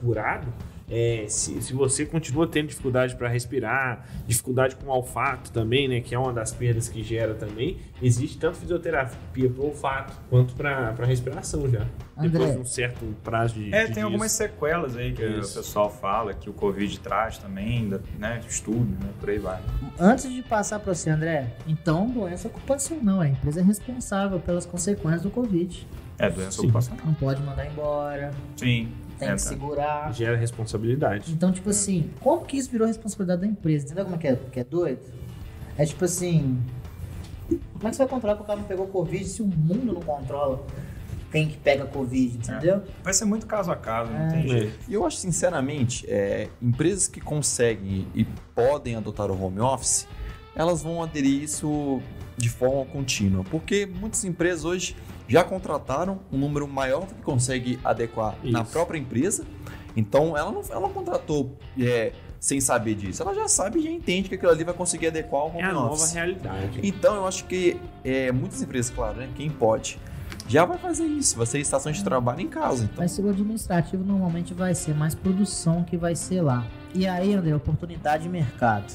curado. é, se, se você continua tendo dificuldade para respirar, dificuldade com o olfato também, né? Que é uma das perdas que gera também, existe tanto fisioterapia para olfato quanto para respiração já. André. Depois de um certo prazo de. É, de tem dias. algumas sequelas aí que Isso. o pessoal fala que o Covid traz também, né? Estudo, né? Por aí vai. Antes de passar para você, André, então doença ocupacional. A empresa é responsável pelas consequências do Covid. É, doença Sim. ocupacional. Não pode mandar embora, Sim. tem é, que tá. segurar. Gera responsabilidade. Então, tipo assim, como que isso virou responsabilidade da empresa? Entendeu como é que é, que é doido? É tipo assim. Como é que você vai controlar que o cara não pegou Covid se o mundo não controla quem que pega Covid, entendeu? Vai ser muito caso a caso, não É. tem É. jeito. E eu acho, sinceramente, é, empresas que conseguem e podem adotar o home office, elas vão aderir isso de forma contínua. Porque muitas empresas hoje já contrataram um número maior do que consegue adequar na Isso. própria empresa. Então, ela não, ela não contratou é, sem saber disso. Ela já sabe e já entende que aquilo ali vai conseguir adequar ao home É a nova office. realidade. Então, eu acho que é, muitas empresas, claro, né, quem pode, já vai fazer isso. Vai ser estações de trabalho em casa. Então, Mas o administrativo normalmente vai ser mais produção que vai ser lá. E aí, André, oportunidade de mercado.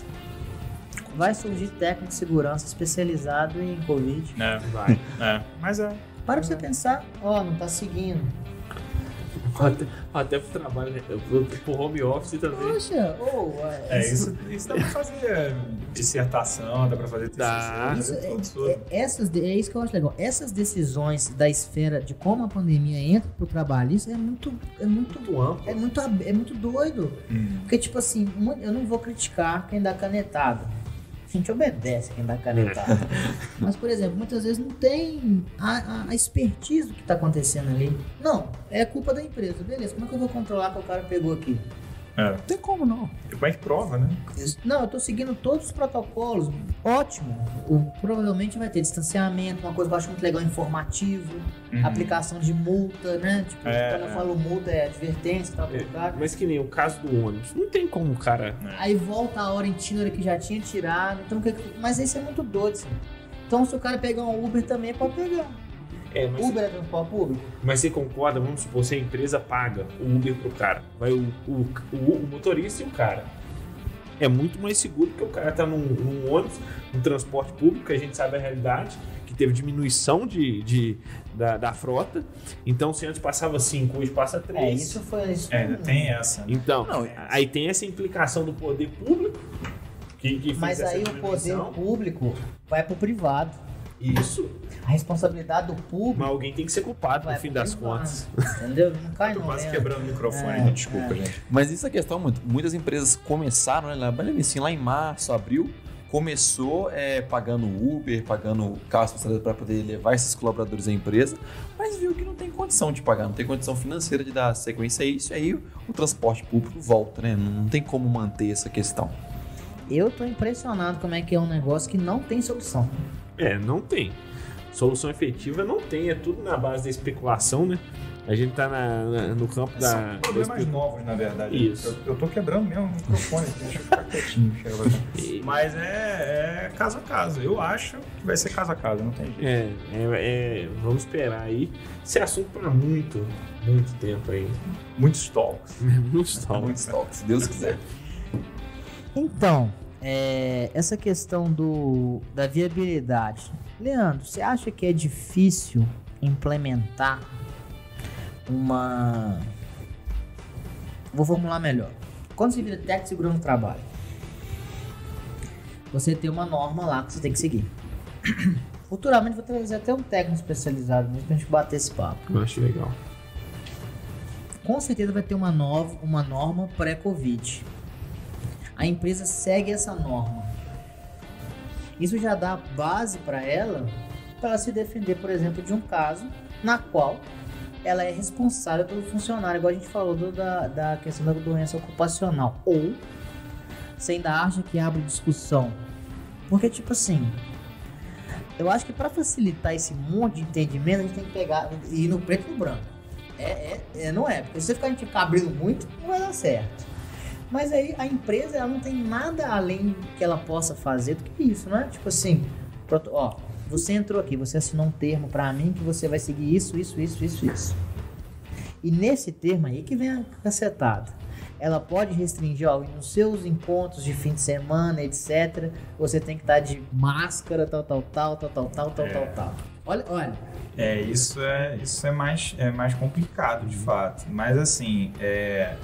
Vai surgir técnico de segurança especializado em Covid. É, Vai. é. Mas é. Para pra você pensar, ó, não tá seguindo. Até, até pro trabalho, né? Pro, pro home office também. Poxa, ô, É, isso, isso dá pra fazer dissertação, dá pra fazer TCC, Dá. dá Isso é, tudo. é- essas, é isso que eu acho legal. Essas decisões da esfera de como a pandemia entra pro trabalho, isso é muito, é muito, Muito amplo. é muito, é muito doido. Hum. Porque, tipo assim, eu não vou criticar quem dá canetada. A gente obedece quem dá canetada. [LAUGHS] Mas, por exemplo, muitas vezes não tem a, a- a expertise do que tá acontecendo ali. Não, é culpa da empresa. Beleza, como é que eu vou controlar que o cara pegou aqui? É. não tem como não. E como é que prova, né? Não, eu tô seguindo todos os protocolos. Ótimo. O- provavelmente vai ter distanciamento, uma coisa que eu acho muito legal, informativo, Uhum. aplicação de multa, né? Tipo, É, quando eu é. falo multa, é advertência e tal, É, cara. mas que nem o caso do ônibus. Não tem como o cara. Aí volta a hora em Tinder que já tinha tirado. Então, mas isso é muito doido, assim. Então, se o cara pegar um Uber também, pode pegar. É, mas, Uber é transporte público? mas você concorda? Vamos supor, se a empresa paga o Uber pro cara. Vai o, o, o- o motorista e o cara. É muito mais seguro que o cara tá num, num ônibus, num transporte público, que a gente sabe a realidade, que teve diminuição de, de- da, da frota. Então, se antes passava 5, hoje passa 3. É, isso foi. Isso É, ainda tem essa. né? Então, Não, aí tem essa implicação do poder público. Que, que Mas aí o poder público vai pro privado. Isso. A responsabilidade do público Mas alguém tem que ser culpado no fim das contas. Entendeu? Não cai Tô quase quebrando o microfone, É, né? desculpa, é. gente. Mas isso é questão muito. Muitas empresas começaram, né? Lá, assim, lá em março, abril, começou é, pagando Uber, pagando carro para poder levar esses colaboradores à empresa, mas viu que não tem condição de pagar, não tem condição financeira de dar sequência a isso, e aí o, transporte público volta, né? Não, não tem como manter essa questão. Eu tô impressionado como é que é um negócio que não tem solução. É, não tem. Solução efetiva não tem, é tudo na base da especulação, né? A gente tá na- na- no campo da. São da problemas espe- novos, na verdade. Isso. Eu, eu tô quebrando mesmo o microfone aqui, [LAUGHS] deixa eu ficar quietinho. E- Mas é, é caso a caso. Eu acho que vai ser caso a caso, não tem jeito. É, é, é, vamos esperar aí. Esse assunto para muito, muito tempo aí. Muitos talks. Muito só. Muito estoque, se Deus quiser. Então, é, essa questão do, da viabilidade. Leandro, você acha que é difícil implementar uma Vou formular melhor. Quando você vira técnico de segurança no trabalho, você tem uma norma lá que você tem que seguir. [COUGHS] Futuramente vou trazer até um técnico especializado nisso pra gente bater esse papo. Eu acho legal. Com certeza vai ter uma, nova, uma norma pré-Covid. A empresa segue essa norma. Isso já dá base para ela para se defender, por exemplo, de um caso na qual ela é responsável pelo funcionário, igual a gente falou do, da, da questão da doença ocupacional. Ou você ainda acha que abre discussão. Porque, tipo assim, eu acho que para facilitar esse monte de entendimento, a gente tem que pegar e ir no preto e no branco. É, é, é, não é, porque se você ficar a gente cabrilo muito, não vai dar certo. Mas aí a empresa ela não tem nada além que ela possa fazer do que isso, né? Tipo assim, proto- ó, você entrou aqui, você assinou um termo pra mim que você vai seguir isso, isso, isso, isso, isso. E nesse termo aí que vem a cacetada. Ela pode restringir, ó, nos seus encontros de fim de semana, etc. Você tem que estar de máscara, tal, tal, tal, tal, tal, tal, tal, É. tal, tal. Olha, olha. É, isso é, isso é, mais, é mais complicado, de fato. Mas assim, é...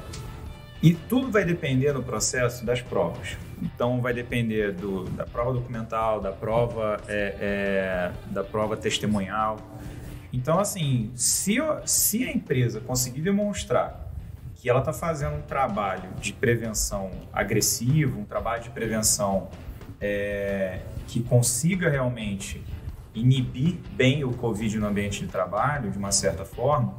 e tudo vai depender no processo das provas. Então vai depender do, da prova documental, da prova, é, é, da prova testemunhal. Então, assim, se, se a empresa conseguir demonstrar que ela está fazendo um trabalho de prevenção agressivo, um trabalho de prevenção é, que consiga realmente inibir bem o Covid no ambiente de trabalho, de uma certa forma,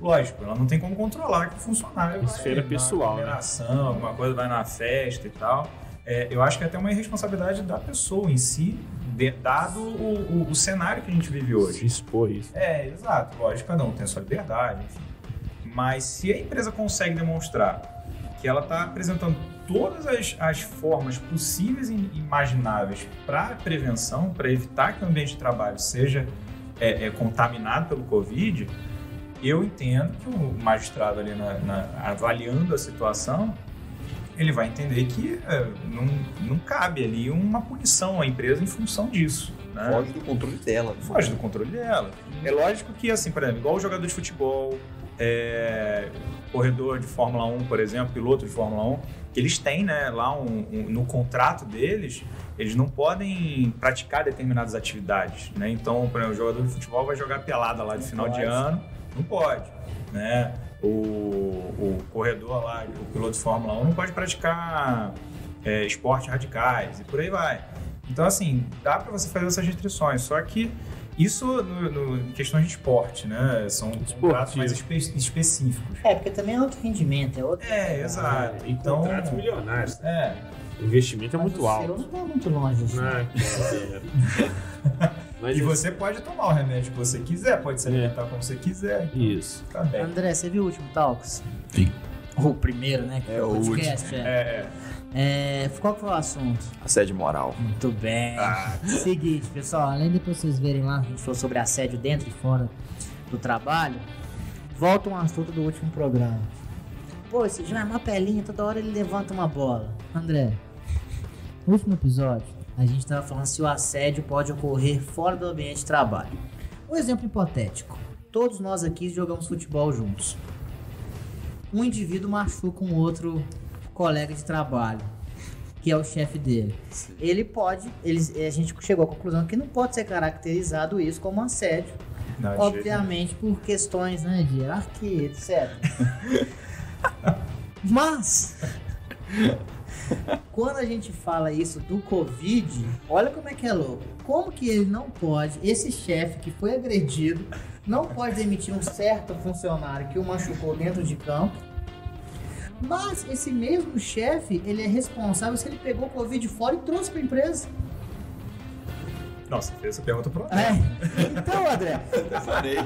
lógico, ela não tem como controlar que o funcionário Esfera vai pessoal, na né? alguma coisa vai na festa e tal. É, eu acho que é até uma irresponsabilidade da pessoa em si, de- dado o, o- o cenário que a gente vive hoje. Se expor isso. É, exato. Lógico, cada um tem a sua liberdade, enfim. Mas se a empresa consegue demonstrar que ela está apresentando todas as, as formas possíveis e imagináveis para prevenção, para evitar que o ambiente de trabalho seja é, é, contaminado pelo Covid, eu entendo que o magistrado ali na- na- avaliando a situação, ele vai entender que é, não, não cabe ali uma punição à empresa em função disso. Né? Foge do controle dela. foge do controle dela. É lógico que, assim, por exemplo, igual o jogador de futebol, é, corredor de Fórmula 1, por exemplo, piloto de Fórmula 1, que eles têm, né, lá um- um- no contrato deles, eles não podem praticar determinadas atividades, né? Então, por exemplo, o jogador de futebol vai jogar pelada lá de final de ano, não pode, né? O, o corredor lá, o piloto de Fórmula 1 não pode praticar é, esportes radicais e por aí vai. Então, assim, dá para você fazer essas restrições, só que isso no, no- em questões de esporte, né? São contratos mais espe- específicos. É, porque também é outro rendimento, é outro. É, exato. Então, contratos milionários. é, O investimento é Mas muito o alto. seu não tá muito longe disso. Ah, é. [LAUGHS] Mas e esse- você pode tomar o remédio que você quiser, pode se É. alimentar como você quiser. Isso. Tá bem. André, você viu o último Talks? Sim. O primeiro, né? que É, foi o podcast, é. É, é. É, Qual que foi o assunto? Assédio moral. Muito bem. Ah. Seguinte, pessoal, além de vocês verem lá, a gente falou sobre assédio dentro e fora do trabalho, volta um assunto do último programa. Pô, esse João é uma pelinha, toda hora ele levanta uma bola. André, no último episódio, a gente tava falando se o assédio pode ocorrer fora do ambiente de trabalho. Um exemplo hipotético. Todos nós aqui jogamos futebol juntos. Um indivíduo machuca um outro colega de trabalho, que é o chefe dele. Ele pode, eles, a gente chegou à conclusão que não pode ser caracterizado isso como assédio, Não, de jeito obviamente por questões né, de hierarquia, etc. [LAUGHS] Mas [LAUGHS] quando a gente fala isso do Covid, olha como é que é louco. Como que ele não pode, esse chefe que foi agredido, não pode demitir um certo funcionário que o machucou dentro de campo. Mas esse mesmo chefe, ele é responsável se ele pegou o Covid fora e trouxe para a empresa. Não, você fez essa pergunta pro É. Então, André, Parei.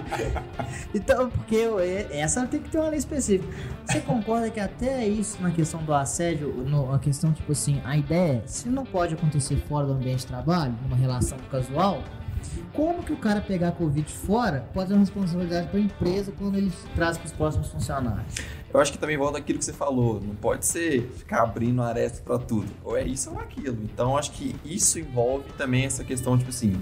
então, porque eu- é- essa tem que ter uma lei específica. Você concorda que até isso na questão do assédio, no, a questão tipo assim, a ideia, é, se não pode acontecer fora do ambiente de trabalho, numa relação casual, como que o cara pegar Covid fora pode ser uma responsabilidade para a empresa quando ele traz para os próximos funcionários? Eu acho que também volta aquilo que você falou. Não pode ser ficar abrindo aresta pra tudo. Ou é isso ou é aquilo. Então, acho que isso envolve também essa questão, tipo assim,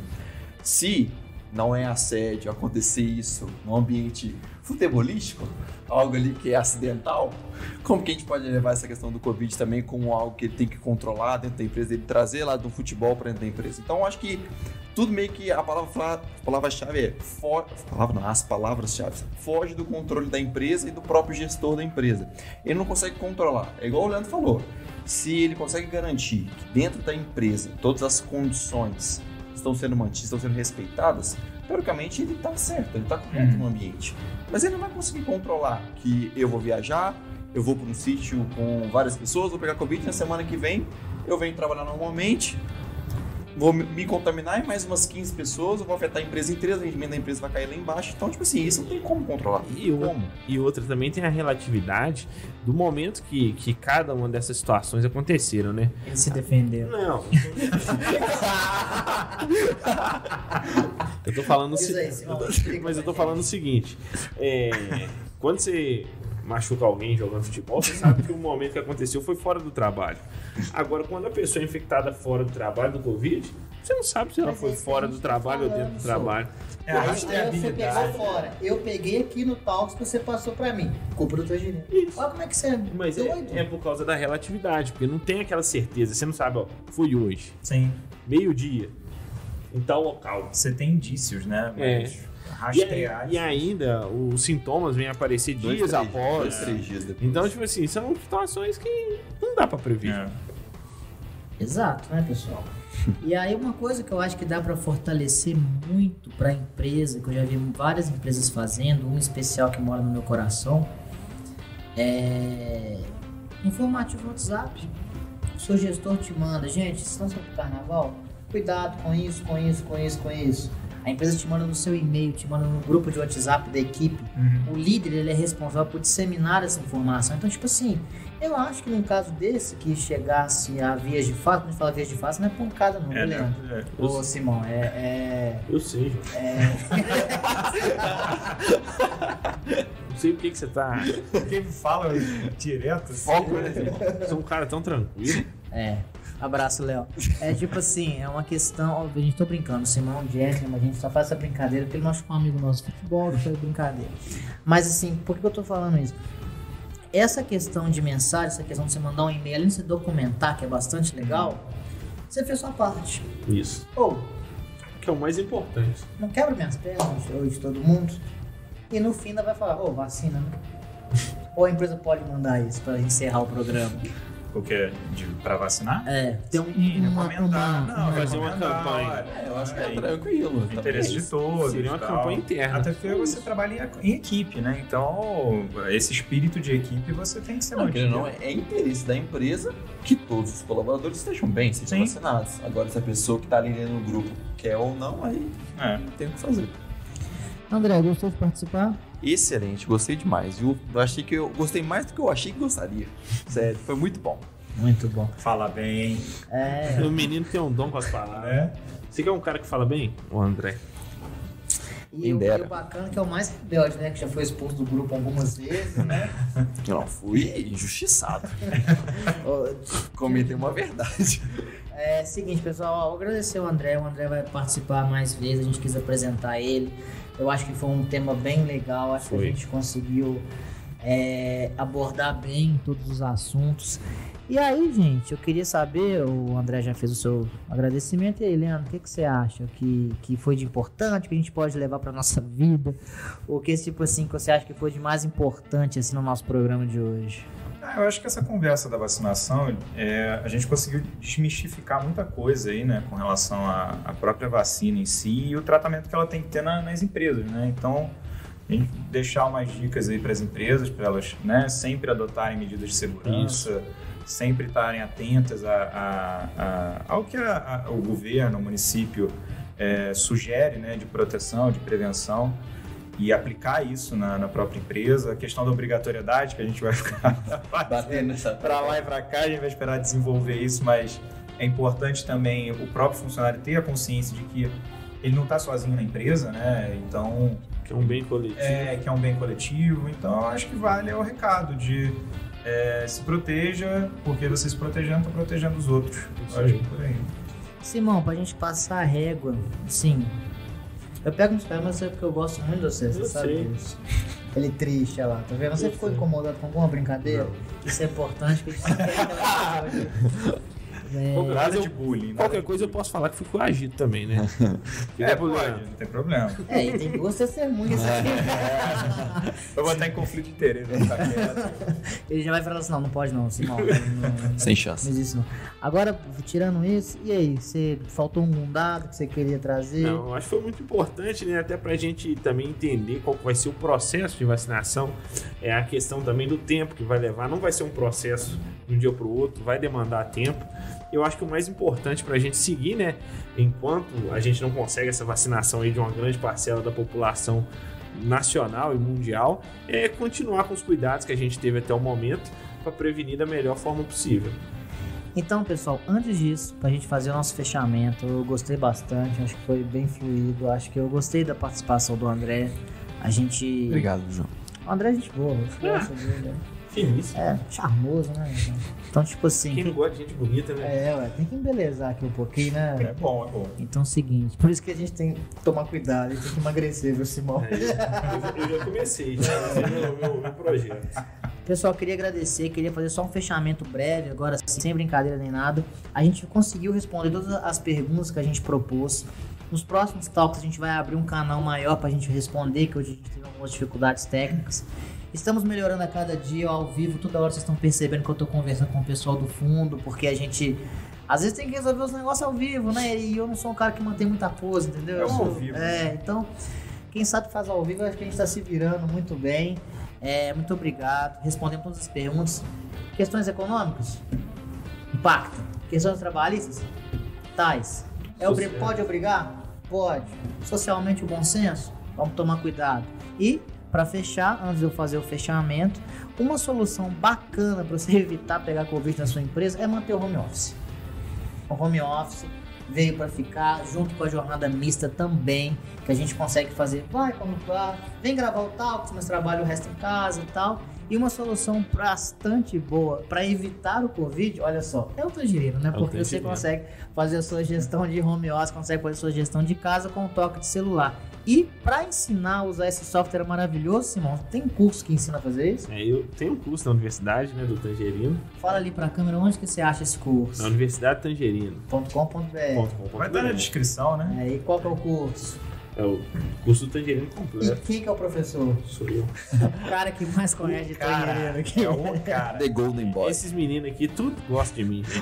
se não é assédio acontecer isso num ambiente futebolístico, algo ali que é acidental, como que a gente pode levar essa questão do Covid também como algo que ele tem que controlar dentro da empresa, ele trazer lá do futebol para dentro da empresa. Então, acho que tudo meio que a palavra palavra-chave é for, palavra as palavras-chave foge do controle da empresa e do próprio gestor da empresa. Ele não consegue controlar. É igual o Leandro falou. Se ele consegue garantir que dentro da empresa todas as condições estão sendo mantidas, estão sendo respeitadas, teoricamente ele está certo, ele está correto Uhum. no ambiente. Mas ele não vai conseguir controlar que eu vou viajar, eu vou para um sítio com várias pessoas, vou pegar Covid na semana que vem, eu venho trabalhar normalmente, vou me- contaminar em mais umas 15 pessoas, eu vou afetar a empresa inteira, o rendimento da empresa vai cair lá embaixo. Então, tipo assim, isso não tem como controlar. E, Como? e outra também tem a relatividade do momento que, que cada uma dessas situações aconteceram, né? Ele se defendeu. Não. eu tô falando o Diz se- aí, Simão, explica Mas eu tô falando o seguinte: é, quando você machuca alguém jogando futebol, você sabe que o momento que aconteceu foi fora do trabalho. Agora, quando a pessoa é infectada fora do trabalho do Covid, você não sabe se ela Mas foi é fora do tá trabalho ou dentro do trabalho. É a Aí Você pegou fora. Eu peguei aqui no Talks que você passou pra mim. Culpa do teu gerente. Isso. Olha como é que você é Mas doido. é, é por causa da relatividade, porque não tem aquela certeza. Você não sabe, ó, foi hoje, Sim. meio-dia, em tal local. Você tem indícios, né? É. Mas E, rastrear. aí- e ainda os sintomas vêm aparecer Dois, dias três- após. Dois, três dias depois. Então, tipo assim, são situações que não dá pra prever. É. Exato, né, pessoal? E aí uma coisa que eu acho que dá pra fortalecer muito pra empresa, que eu já vi várias empresas fazendo, uma especial que mora no meu coração, é informativo WhatsApp. O seu gestor te manda, gente, estão sobre carnaval? Cuidado com isso, com isso, com isso, com isso. A empresa te manda no seu e-mail, te manda no grupo de WhatsApp da equipe. Uhum. O líder ele é responsável por disseminar essa informação. Então, tipo assim, eu acho que num caso desse que chegasse a vias de fato, quando a gente fala vias de fato, não é pancada, não, É, né, né? Leandro? É. Ô, Simão, é. é... Eu sei, João. Não sei por que, que você tá. Quem fala direto assim, Foco, né? Você é um cara tão tranquilo. É. Abraço, Léo. É tipo assim, é uma questão. A gente tô brincando, Simão, Jeffrey, mas a gente só faz essa brincadeira porque ele machucou um amigo nosso de futebol, foi brincadeira. Mas assim, por que eu tô falando isso? Essa questão de mensagem, essa questão de você mandar um e-mail, além de você documentar, que é bastante legal, você fez sua parte. Isso. Ou, Que é o mais importante. não quebra minhas pernas de todo mundo. E no fim ainda vai falar, ô, vacina, né? Ou a empresa pode mandar isso pra encerrar o programa. Que? De, pra vacinar? É, tem um, Sim, uma, recomendar. uma- Não, fazer uma campanha. É, eu acho que é aí, tranquilo. no interesse de todos. Seria uma tal. campanha interna. Até porque você trabalha em, em equipe, né? Então, esse espírito de equipe você tem que ser Não, mantido. não, é interesse da empresa que todos os colaboradores estejam bem, sejam Sim. vacinados. Agora, se a pessoa que está ali dentro do grupo quer ou não, aí É. não tem o que fazer. André, gostou de participar? Excelente, gostei demais, viu? Eu achei que eu gostei mais do que eu achei que gostaria. Sério, foi muito bom. Muito bom. Fala bem, É, O menino tem um dom com as palavras. né? Você quer um cara que fala bem? O André. e Quem o, e o bacana é que é o mais rebelde, né? Que já foi expulso do grupo algumas vezes, né? Eu [LAUGHS] não fui injustiçado. [LAUGHS] Comentei uma verdade. É seguinte, pessoal, ó, agradecer o André. O André vai participar mais vezes, a gente quis apresentar ele. Eu acho que foi um tema bem legal, acho que Foi. a gente conseguiu é, abordar bem todos os assuntos. E aí, gente, eu queria saber, o André já fez o seu agradecimento, e aí, Leandro, o que, que você acha que, que foi de importante, que a gente pode levar para nossa vida? Ou que, tipo assim, que você acha que foi de mais importante, assim, no nosso programa de hoje? Ah, Eu acho que essa conversa da vacinação, é, a gente conseguiu desmistificar muita coisa aí, né, com relação à, própria vacina em si e o tratamento que ela tem que ter na- nas empresas, né? Então, a gente deixar umas dicas aí para as empresas, para elas, né, sempre adotarem medidas de segurança, sempre estarem atentas a, a- a- ao que a- o governo, o município é, sugere, né, de proteção, de prevenção e aplicar isso na, na própria empresa. A questão da obrigatoriedade, que a gente vai ficar [LAUGHS] Batendo nessa para lá e para cá, a gente vai esperar desenvolver isso, mas é importante também o próprio funcionário ter a consciência de que ele não está sozinho na empresa, né? Então, Que é um bem coletivo. é, que é um bem coletivo. Então, eu acho que vale o recado de é, se proteja, porque você se protegendo, está protegendo os outros. Acho que por aí. Simão, pra gente passar a régua, assim, Eu pego nos pés, mas é porque eu gosto muito de você, você Eu sabe sei. disso. Ele triste, olha lá, tá vendo? Você Eu ficou sei. incomodado com alguma brincadeira? Isso é importante, que a gente [LAUGHS] coisa. É, Qualquer Nada coisa de eu- bullying. Qualquer coisa eu bullying. posso falar que fui coagido também, né? [LAUGHS] É, é pode, problema. não tem problema. é, e tem duas testemunhas aqui. Eu vou estar em conflito de interesse. Ele já vai falar assim, não, não pode não, Simão. Não, Sem não chance. existe não. Agora, tirando isso, e aí? Você faltou um dado que você queria trazer? Não, acho que foi muito importante, né? Até pra gente também entender qual vai ser o processo de vacinação. É a questão também do tempo que vai levar. Não vai ser um processo de um dia pro outro, vai demandar tempo. Eu acho que o mais importante pra gente seguir, né? Enquanto a gente não consegue essa vacinação aí de uma grande parcela da população nacional e mundial, é continuar com os cuidados que a gente teve até o momento para prevenir da melhor forma possível. Então, pessoal, antes disso, pra gente fazer o nosso fechamento, eu gostei bastante, acho que foi bem fluido, acho que eu gostei da participação do André. A gente. Obrigado, João. O André é gente boa, eu gosto dele. Finíssimo. É, charmoso, né? Então, tipo assim. Quem não gosta de gente bonita, né? É, ué, tem que embelezar aqui um pouquinho, né? É bom, é bom. Então é o seguinte, por isso que a gente tem que tomar cuidado, a gente tem que emagrecer, viu, Simão? É, eu, eu já comecei, já comecei meu, meu, meu projeto. Pessoal, queria agradecer, queria fazer só um fechamento breve, agora sem brincadeira nem nada. A gente conseguiu responder todas as perguntas que a gente propôs. Nos próximos talks a gente vai abrir um canal maior pra gente responder, que hoje a gente teve algumas dificuldades técnicas. Estamos melhorando a cada dia ao vivo, toda hora vocês estão percebendo que eu tô conversando com o pessoal do fundo, porque a gente às vezes tem que resolver os negócios ao vivo, né? E eu não sou um cara que mantém muita pose, entendeu? É sou- ao vivo. É, então, quem sabe faz ao vivo, eu acho que a gente tá se virando muito bem. É, muito obrigado. Respondemos todas as perguntas. Questões econômicas? Impacta. Questões trabalhistas? Tais. É obri- pode obrigar? Pode. Socialmente o bom senso? Vamos tomar cuidado. E, para fechar, antes de eu fazer o fechamento, uma solução bacana para você [LAUGHS] evitar pegar Covid na sua empresa é manter o home office. O home office veio para ficar, junto com a jornada mista também, que a gente consegue fazer, vai quando vai, vem gravar o tal, mas trabalho o resto em casa e tal. E uma solução bastante boa para evitar o Covid, olha só, é o tangerino, né? É Porque você consegue fazer a sua gestão de home office, consegue fazer a sua gestão de casa com um toque de celular. E para ensinar a usar esse software maravilhoso, Simão, tem curso que ensina a fazer isso? É, eu tenho um curso na universidade, né, do Tangerino. Fala ali para a câmera onde que você acha esse curso. Na Universidade Tangerino. .com.br Vai estar na descrição, né? É, e qual que é o curso? É o curso do Tangerino E completo. quem que é o professor? Sou eu. [LAUGHS] O cara que mais conhece de tangerino aqui. é o cara. The Golden Boy. Esses meninos aqui, tudo gosta de mim. [LAUGHS]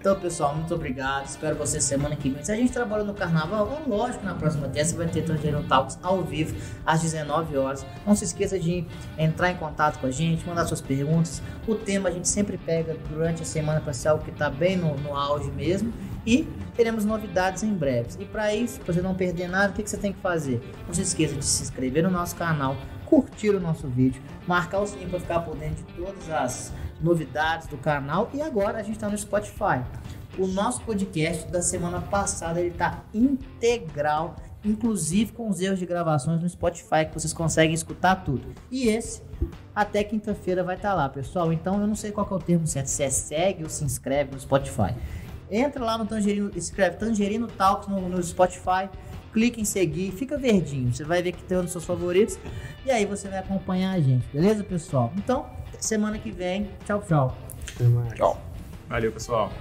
Então, pessoal, muito obrigado. Espero você semana que vem. Se a gente trabalha no carnaval, é lógico, na próxima terça vai ter Tangerino Talks ao vivo, às 19 horas. Não se esqueça de entrar em contato com a gente, mandar suas perguntas. O tema a gente sempre pega durante a semana para ser algo que está bem no, no auge mesmo. E teremos novidades em breve. E para isso, para você não perder nada, o que, que você tem que fazer? Não se esqueça de se inscrever no nosso canal, curtir o nosso vídeo, marcar o sininho para ficar por dentro de todas as novidades do canal. E agora a gente está no Spotify. O nosso podcast da semana passada ele tá integral, inclusive com os erros de gravações no Spotify que vocês conseguem escutar tudo. E esse até quinta-feira vai estar lá, pessoal. Então eu não sei qual é o termo certo, se é segue ou se inscreve no Spotify. Entra lá no Tangerino, escreve Tangerino Talks no, no Spotify, clica em seguir, fica verdinho. Você vai ver que tem um dos seus favoritos e aí você vai acompanhar a gente, beleza, pessoal? Então, semana que vem, tchau, tchau. Até mais. Tchau. Valeu, pessoal.